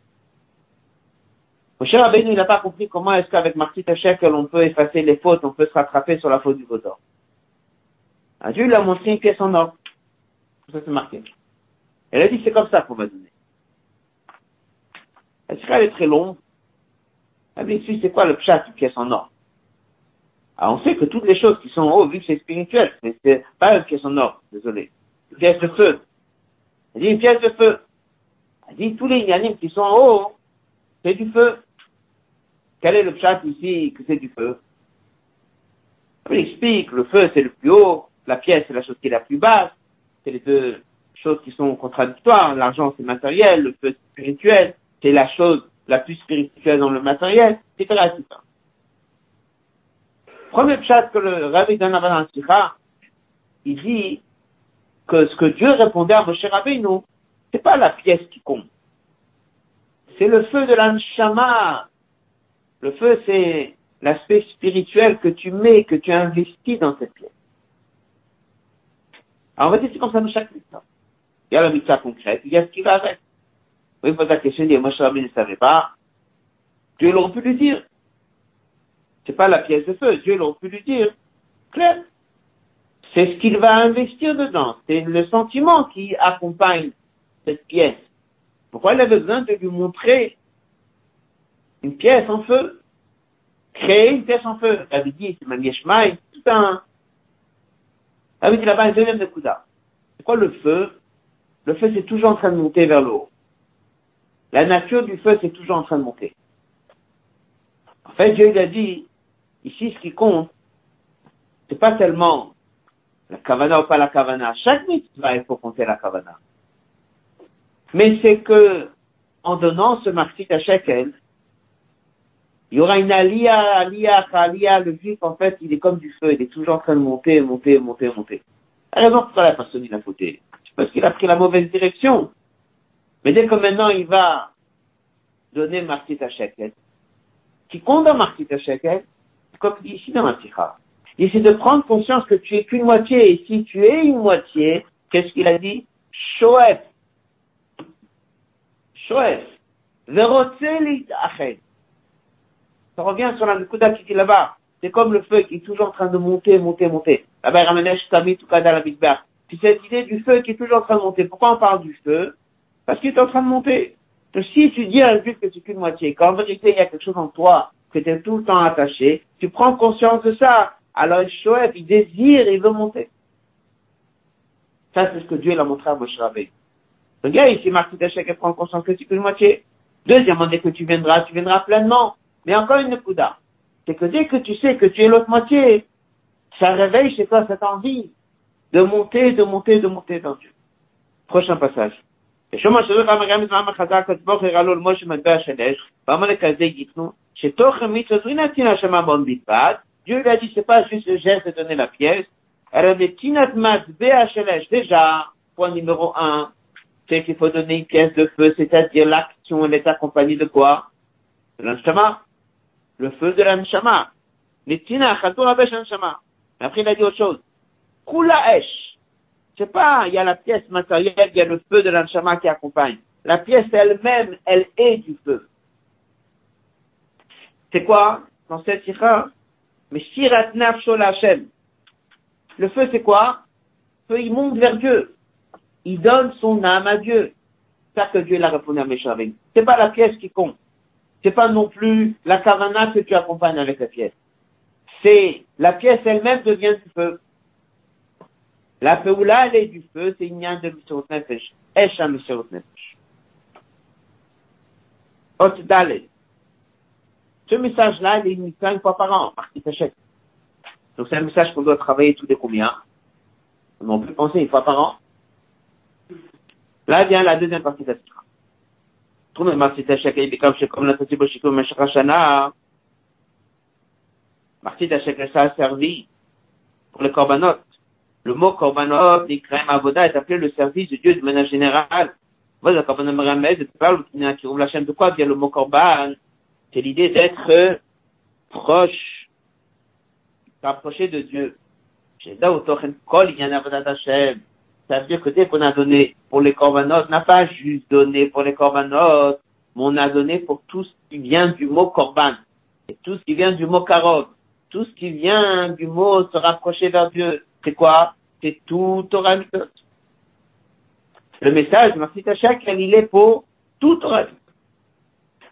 Moshe Rabbeinu, il n'a pas compris comment est-ce qu'avec Marty Shekel, on peut effacer les fautes, on peut se rattraper sur la faute du Vaudor. Ah, Dieu lui a montré une pièce en or. Ça c'est marqué. Elle a dit, c'est comme ça qu'on va donner. La elle est très longue. Elle dit, c'est quoi le pchat, une pièce en or? Alors, on sait que toutes les choses qui sont en haut, vu c'est spirituel, c'est pas une pièce en or, désolé. Une pièce de feu. Elle dit une pièce de feu. Elle dit tous les yanimes qui sont en haut, c'est du feu. Quel est le chat ici que c'est du feu? Elle explique, le feu c'est le plus haut, la pièce c'est la chose qui est la plus basse, c'est les deux choses qui sont contradictoires, l'argent c'est matériel, le feu c'est spirituel, c'est la chose la plus spirituelle dans le matériel, etc., etc. Premier chat que le Rabbi donne à il dit que ce que Dieu répondait à Moshe Rabbeinu, c'est pas la pièce qui compte. C'est le feu de l'anshama. Le feu, c'est l'aspect spirituel que tu mets, que tu investis dans cette pièce. Alors, va dire, c'est comme ça chaque mitzvah. Il y a la mitzvah concrète, il y a ce qui va avec. Oui, il faut la question, dire, Moshe Rabbeinu ne savait pas. Dieu l'aurait pu lui dire. C'est pas la pièce de feu. Dieu l'aurait pu lui dire. Claire. C'est ce qu'il va investir dedans. C'est le sentiment qui accompagne cette pièce. Pourquoi il avait besoin de lui montrer une pièce en feu? Créer une pièce en feu. Il avait dit, c'est Manieshmaï, tout un, avait dit là-bas un deuxième de Kouda. C'est quoi le feu? Le feu, c'est toujours en train de monter vers le haut. La nature du feu, c'est toujours en train de monter. En fait, Dieu il a dit, Ici, ce qui compte, c'est pas tellement la kavana ou pas la kavana. Chaque mitzvah, il faut compter la kavana. Mais c'est que, en donnant ce marxit à shekel, il y aura une alia, alia, alia, le juif, en fait, il est comme du feu, il est toujours en train de monter, monter, monter, monter. La raison pourquoi la personne, il a fauté. Parce qu'il a pris la mauvaise direction. Mais dès que maintenant il va donner marxit à shekel, qui compte dans marxit à shekel, comme ici dans la sikha. Il c'est de prendre conscience que tu es qu'une moitié, et si tu es une moitié, qu'est-ce qu'il a dit? Shoef. Shoef. Ça revient sur la Nikuda qui dit là-bas. C'est comme le feu qui est toujours en train de monter, monter, monter. Là-bas, il ramène la Big. Puis cette idée du feu qui est toujours en train de monter. Pourquoi on parle du feu? Parce qu'il est en train de monter. Donc, si tu dis à un juif que c'est qu'une moitié, qu'en vérité, il y a quelque chose en toi que tu es tout le temps attaché, tu prends conscience de ça. Alors, il chouette, il désire, il veut monter. Ça, c'est ce que Dieu l'a montré à Moshe Rabbeinu. Le gars, ici, Marc Tachek, il prend conscience que c'est qu'une moitié. Deuxièmement, dès que tu viendras, tu viendras pleinement. Mais encore une couda. C'est que dès que tu sais que tu es l'autre moitié, ça réveille chez toi cette envie de monter, de monter, de monter dans Dieu. Prochain passage. ושומע שזה פעם גם מזמן חזק כתבוך ירעלו למשה מטבע השלש, ואמר לכזה ייתנו, שתוך המצווה זו נתינה שממון בלבד, Dieu lui a dit, c'est pas juste le geste de donner la pièce, elle avait tinat matbea shelesh. Déjà, point numéro un, c'est qu'il faut donner une pièce de feu, c'est-à-dire l'action, elle est accompagnée de quoi? De l'anshama. Le feu de l'anshama. Chatur abesh l'anshama. Après, il a dit autre chose. Kula esh. C'est pas, il y a la pièce matérielle, il y a le feu de l'anshama qui accompagne. La pièce elle-même, elle est du feu. C'est quoi? Dans cette mais shirat. Le feu, c'est quoi? Feu, il monte vers Dieu. Il donne son âme à Dieu. C'est ça que Dieu l'a répondu à Meshavim. C'est pas la pièce qui compte. C'est pas non plus la kavana que tu accompagnes avec la pièce. C'est, la pièce elle-même devient du feu. La peoula, elle est du feu, c'est une de Misherot Nefesh. Esha Misherot Nefesh. Ot Dalet. Ce message-là, il est uniquement une fois par an, par qui. Donc c'est un message qu'on doit travailler tous les combien On peut penser une fois par an. Là vient la deuxième partie de la sitra. Partie ça a servi pour le korbanot. Le mot korbanot, l'ikrem avoda, est appelé le service de Dieu de manière générale. Voilà, korbanot meramez, de quoi via le mot korban? C'est l'idée d'être proche, s'approcher de Dieu. Ça veut dire que dès qu'on a donné pour les korbanot, on n'a pas juste donné pour les korbanot, mais on a donné pour tout ce qui vient du mot korban, et tout ce qui vient du mot karot, tout ce qui vient du mot se rapprocher vers Dieu. C'est quoi? C'est tout Torah. Le message de Marcita Shak, il est pour tout Torah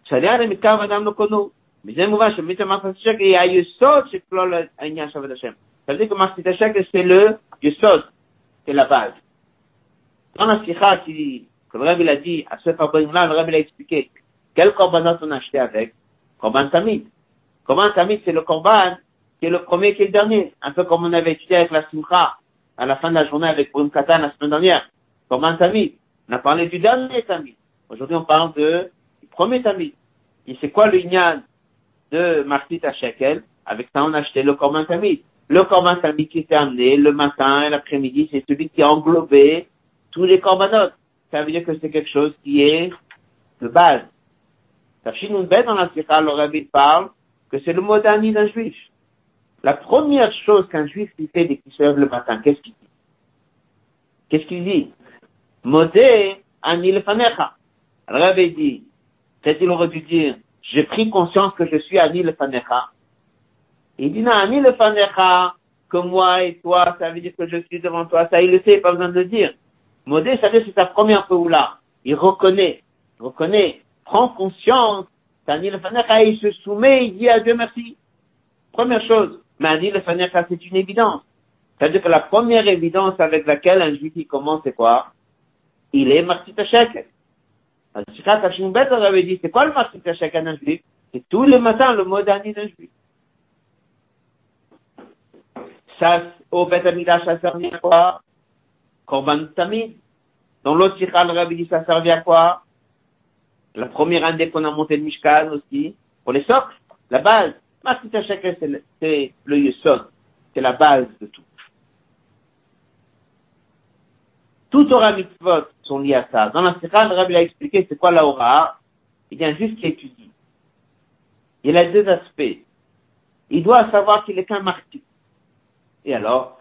שליד המתקרב אדם לא קונו. מזה מובן שמצווה מעשית השקל היא היסוד שכלול העניין של עבוד השם. Ça veut dire que Marcita Shak, c'est le yesod, c'est la base. Dans la sikha qui, que le Rabbi l'a dit, à ce là le Rabbi l'a expliqué, quel korbanot on a acheté avec? Korban Tamid. Korban Tamid, c'est le korban qui est le premier qui est le dernier. Un peu comme on avait étudié avec la simcha, à la fin de la journée avec Purim Katan la semaine dernière. Korban Tamid. On a parlé du dernier Tamid. Aujourd'hui, on parle de, du premier Tamid. Et c'est quoi le ignan de Martit à Shekel? Avec ça, on a acheté le Korban Tamid. Le Korban Tamid qui était amené le matin et l'après-midi, c'est celui qui a englobé tous les corbanotes. Ça veut dire que c'est quelque chose qui est de base. bête dans la Sikha, le Rabbi parle que c'est le mot d'année d'un juif. La première chose qu'un juif lui fait dès qu'il se lève le matin, qu'est-ce qu'il dit? Qu'est-ce qu'il dit? Modé ani le fanecha. Le Rabbi dit, peut-être il aurait dû dire, j'ai pris conscience que je suis ani le fanecha. Il dit non, ani le fanecha, que moi et toi, ça veut dire que je suis devant toi. Ça, il le sait, pas besoin de le dire. Modé, ça veut dire c'est sa première là. Il reconnaît, reconnaît, prend conscience. Ani le fanecha, il se soumet, il dit à Dieu merci. Première chose. Mais Ani le fanecha, c'est une évidence. C'est-à-dire que la première évidence avec laquelle un juif il commence, c'est quoi? Il est Martit C'est quoi le Martit Shekel d'un juif C'est tous les matins le mot d'un juif. Ça, au Bet Amidash, ça servait à quoi Korban Tamid. Dans l'autre Shikha, le Rabbi dit, ça servait à quoi La première année qu'on a monté le Mishkan aussi, pour les socles, la base. Martit Shekel, c'est le Yesod. C'est la base de tout. Tout Torah mitzvot sont liés à ça. Dans la Sikha, le Rabbi a expliqué c'est quoi la Aura. Il juif qui étudie. Il a deux aspects. il doit savoir qu'il est qu'un martyr. Et alors,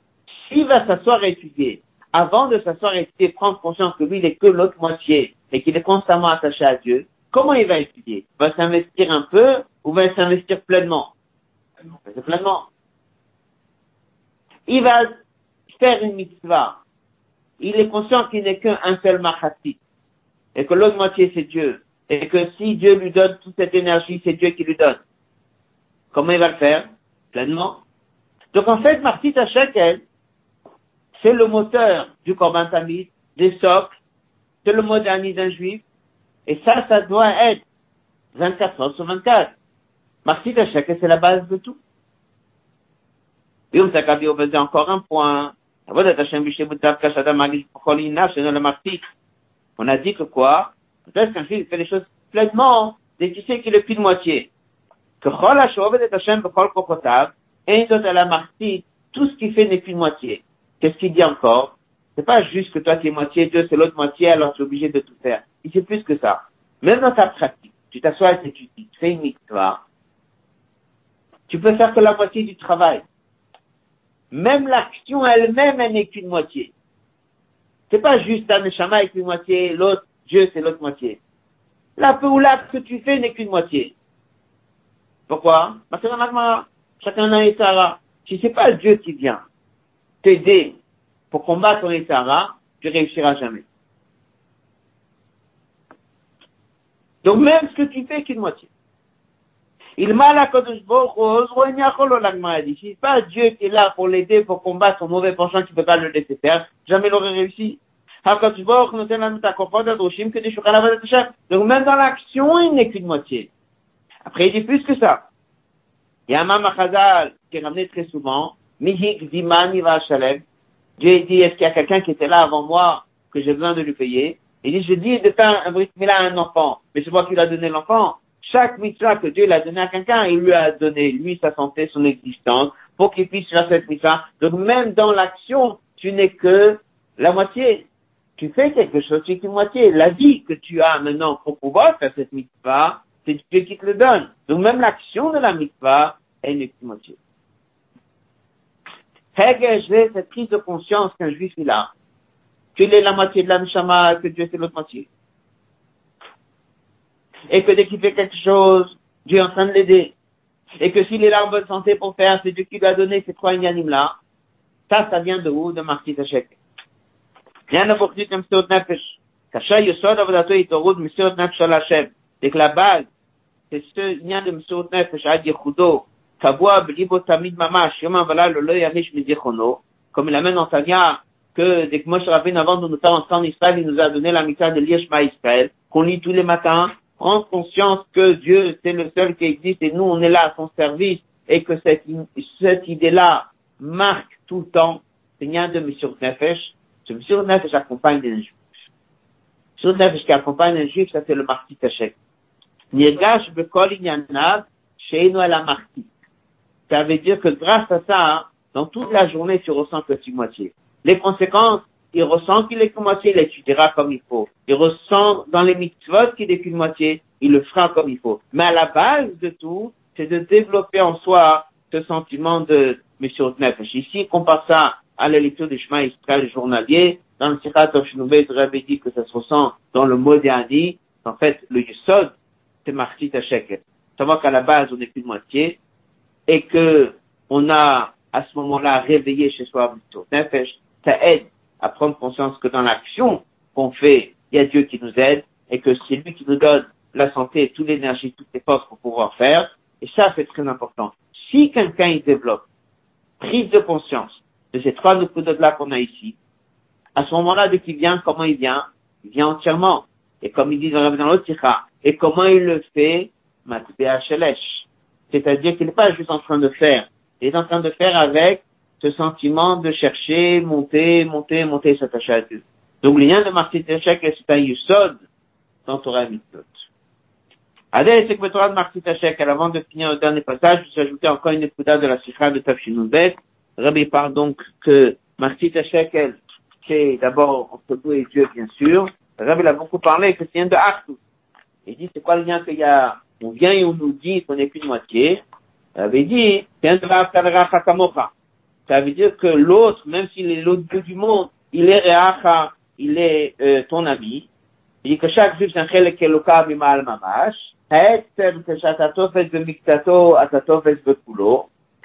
s'il va s'asseoir et étudier, avant de s'asseoir et étudier, prendre conscience que lui, il est que l'autre moitié et qu'il est constamment attaché à Dieu, comment il va étudier? Il va s'investir un peu ou va s'investir pleinement Pleinement. Il va faire une mitzvah. Il est conscient qu'il n'est qu'un seul mahati et que l'autre moitié c'est Dieu et que si Dieu lui donne toute cette énergie, c'est Dieu qui lui donne. Comment il va le faire? Pleinement. Donc en fait, Martit Shekel, c'est le moteur du Corban des socles, c'est le modernisme d'un juif, et ça, ça doit être 24 heures sur 24. Martit Shekel, c'est la base de tout. Et on s'est encore un point. On a dit que quoi? Peut-être qu'un juif fait les choses pleinement dès qu'il sait qu'il est plus de moitié. Que tout ce qu'il fait n'est plus de moitié. Qu'est-ce qu'il dit encore? C'est pas juste que toi tu es moitié, Dieu c'est l'autre moitié, alors tu es obligé de tout faire. Il sait plus que ça. Même dans ta pratique, tu t'assois et tu dis, fais une mitzvah, tu peux faire que la moitié du travail. Même l'action elle-même, elle n'est qu'une moitié. C'est pas juste un neshama avec une moitié, l'autre, Dieu c'est l'autre moitié. La peoula que tu fais n'est qu'une moitié. Pourquoi? Parce que normalement, chacun a un Etara. Si c'est pas Dieu qui vient t'aider pour combattre ton Etara, tu réussiras jamais. Donc même ce que tu fais, qu'une moitié. Il m'a la. Si pas Dieu qui est là pour l'aider, pour combattre son mauvais penchant qui peut pas le laisser faire, jamais il aurait réussi. Donc même dans l'action, il n'est qu'une moitié. Après, il dit plus que ça. Il y a un Mamachazal qui est ramené très souvent. Mihik Diman va Shalem. Dieu dit, est-ce qu'il y a quelqu'un qui était là avant moi que j'ai besoin de lui payer? Il dit, je dis de faire un brit à un enfant. Mais c'est moi qui lui a donné l'enfant. Chaque mitzvah que Dieu l'a donné à quelqu'un, il lui a donné, lui, sa santé, son existence, pour qu'il puisse faire cette mitzvah. Donc même dans l'action, tu n'es que la moitié. Tu fais quelque chose, tu es qu'une moitié. La vie que tu as maintenant pour pouvoir faire cette mitzvah, c'est Dieu qui te le donne. Donc même l'action de la mitzvah, elle n'est qu'une moitié. j'ai cette prise de conscience qu'un juif il a, qu'il est la moitié de la que Dieu c'est l'autre moitié et que dès qu'il fait quelque chose, Dieu est en train de l'aider. Et que s'il est là en bonne santé pour faire, c'est Dieu qui lui a donné ces trois inanimes là. Ça, ça vient de? De Marquis Hachek. Rien. C'est que la base, c'est ce lien de Nefesh Mamash. Lolo Yamish. Comme il amène que dès que Moshe Rabbein, avant de nous il nous a donné de qu'on lit tous les matins, prendre conscience que Dieu, c'est le seul qui existe et nous, on est là à son service et que cette, cette idée-là marque tout le temps, c'est rien de Monsieur Nefesh. Ce Monsieur Nefesh accompagne des juifs. Monsieur Nefesh qui accompagne un juif, ça c'est le marquis Tachek. Nirgash bekol inyanav, sheinu la marquis. Ça veut dire que grâce à ça, dans toute la journée, tu ressens que tu moitié. Les conséquences, il ressent qu'il est qu'une moitié, il étudiera comme il faut. Il ressent dans les mitzvot qu'il est qu'une moitié, il le fera comme il faut. Mais à la base de tout, c'est de développer en soi ce sentiment de Monsieur Nefesh. Ici, on compare ça à la lecture du chemin Israël journalier. Dans le Sirat Oshnoubé, je avais dit que ça se ressent dans le mot dernier. En fait, le Yusod, c'est Martit Hachek. Savoir qu'à la base, on est qu'une moitié et que on a, à ce moment-là, réveillé chez soi Monsieur Nefesh. Ça aide à prendre conscience que dans l'action qu'on fait, il y a Dieu qui nous aide et que c'est lui qui nous donne la santé, toute l'énergie, toutes les forces pour pouvoir faire. Et ça, c'est très important. Si quelqu'un y développe prise de conscience de ces trois nukudotes-là qu'on a ici, à ce moment-là, dès qu'il vient, comment il vient? Il vient entièrement. Et comme il dit dans l'autre et comment il le fait? C'est-à-dire qu'il n'est pas juste en train de faire, il est en train de faire avec ce sentiment de chercher, monter, monter, monter, s'attacher à Dieu. Donc, le lien de Martin Tachek, c'est un Yusod dans Torah Mitzvot. C'est que Torah de Martin Tachek, avant de finir le dernier passage, je vais ajouter encore une écoute de la Sikha de Tafshinubet. Rabbi parle donc que Martin Tachek, c'est d'abord entre nous et Dieu, bien sûr. Rabbi a beaucoup parlé que c'est un de Artus. Il dit, c'est quoi le lien qu'il y a? On vient et on nous dit qu'on n'est qu'une moitié. Avait dit, ça veut dire que l'autre, même s'il est l'autre bout du monde, il est Reacha, il est euh, ton ami. Il dit que chaque juif, c'est un chélek eloka bimal mamash.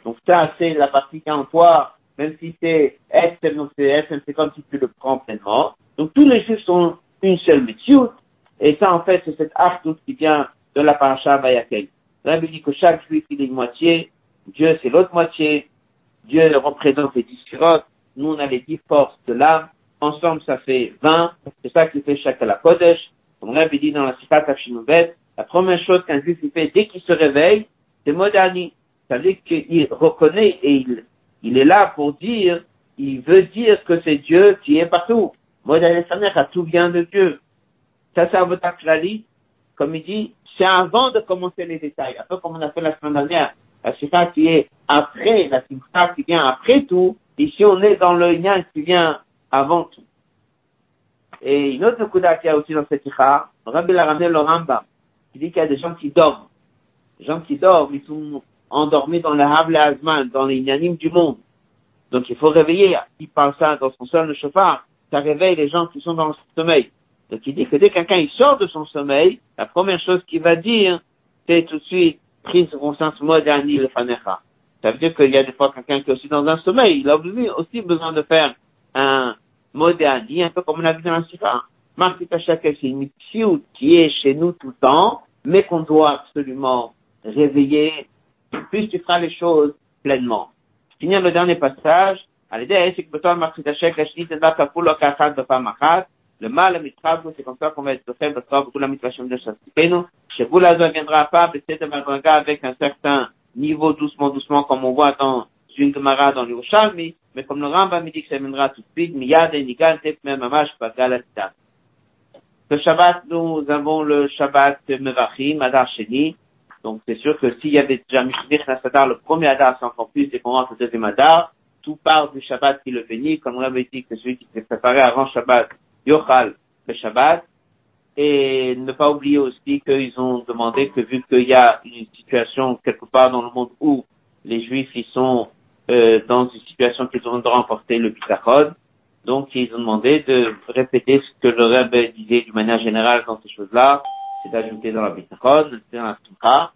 Donc ça, c'est la partie toi, même si c'est c'est c'est comme si tu le prends pleinement. Donc tous les juifs sont une seule métier. Et ça, en fait, c'est cette artout qui vient de la paracha Vayakel. Là, il dit que chaque juif, il est une moitié, Dieu, c'est l'autre moitié, Dieu représente les dix. Nous, on a les dix forces de l'âme. Ensemble, ça fait vingt. C'est ça qui fait chaque la Kodesh. Là, il dit dans la Sifat Hashinovet, la première chose qu'un juif fait dès qu'il se réveille, c'est Modani. Ça veut dire qu'il reconnaît et il, il est là pour dire, il veut dire que c'est Dieu qui est partout. Modani à tout vient de Dieu. Ça, c'est Avodat Klali. Comme il dit, c'est avant de commencer les détails. Un peu comme on a fait la semaine dernière. La Sikha qui est après, la Sikha qui vient après tout. Ici, on est dans le lien qui vient avant tout. Et une autre Kuda qu'il y aussi dans cette Sikha, Rabbi l'a ramené le. Il dit qu'il y a des gens qui dorment. Les gens qui dorment, ils sont endormis dans le Havle Azman, dans les du monde. Donc il faut réveiller. Il parle ça dans son seul chauffard. Ça réveille les gens qui sont dans le sommeil. Donc il dit que dès que quelqu'un il sort de son sommeil, la première chose qu'il va dire, c'est tout de suite prise conscience moderni le fanecha. Ça veut dire qu'il y a des fois quelqu'un qui est aussi dans un sommeil, il a aussi besoin de faire un moderni, un peu comme on a vu dans la Sifra. Marc c'est une mission qui est chez nous tout le temps, mais qu'on doit absolument réveiller, plus tu feras les choses pleinement. Finir le dernier passage, le mal, le c'est comme ça qu'on va être fait, parce que la mitzvah de vous, là, viendra pas, peut-être Malgranga avec un certain niveau, doucement, doucement, comme on voit dans une Gemara dans l'Yushalmi, mais comme le Rambam dit que ça viendra tout de suite, Miyad et Nigan, même Mamash, Bagalata. Le Shabbat, nous avons le Shabbat Mevachim, Adar Sheni. Donc, c'est sûr que s'il y avait déjà Mishnich le premier Adar, c'est encore plus, et qu'on rentre le deuxième Adar, tout part du Shabbat qui le bénit, comme on avait dit que celui qui s'est préparé avant Shabbat Yochal le. Et ne pas oublier aussi qu'ils ont demandé que vu qu'il y a une situation quelque part dans le monde où les Juifs ils sont euh, dans une situation qu'ils ont de remporter le Pitachon, donc ils ont demandé de répéter ce que le Rebbe disait d'une manière générale dans ces choses-là, c'est d'ajouter dans la Bitachon, dans la Simcha,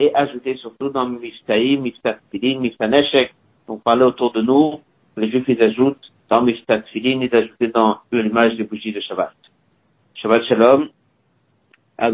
et ajouter surtout dans Miftaïm, Miftat Filin, Miftat Neshek, donc parler autour de nous, les Juifs ils ajoutent dans Mishpat Filin est ajouté dans l'image des bougies de Shabbat. Shabbat Shalom, à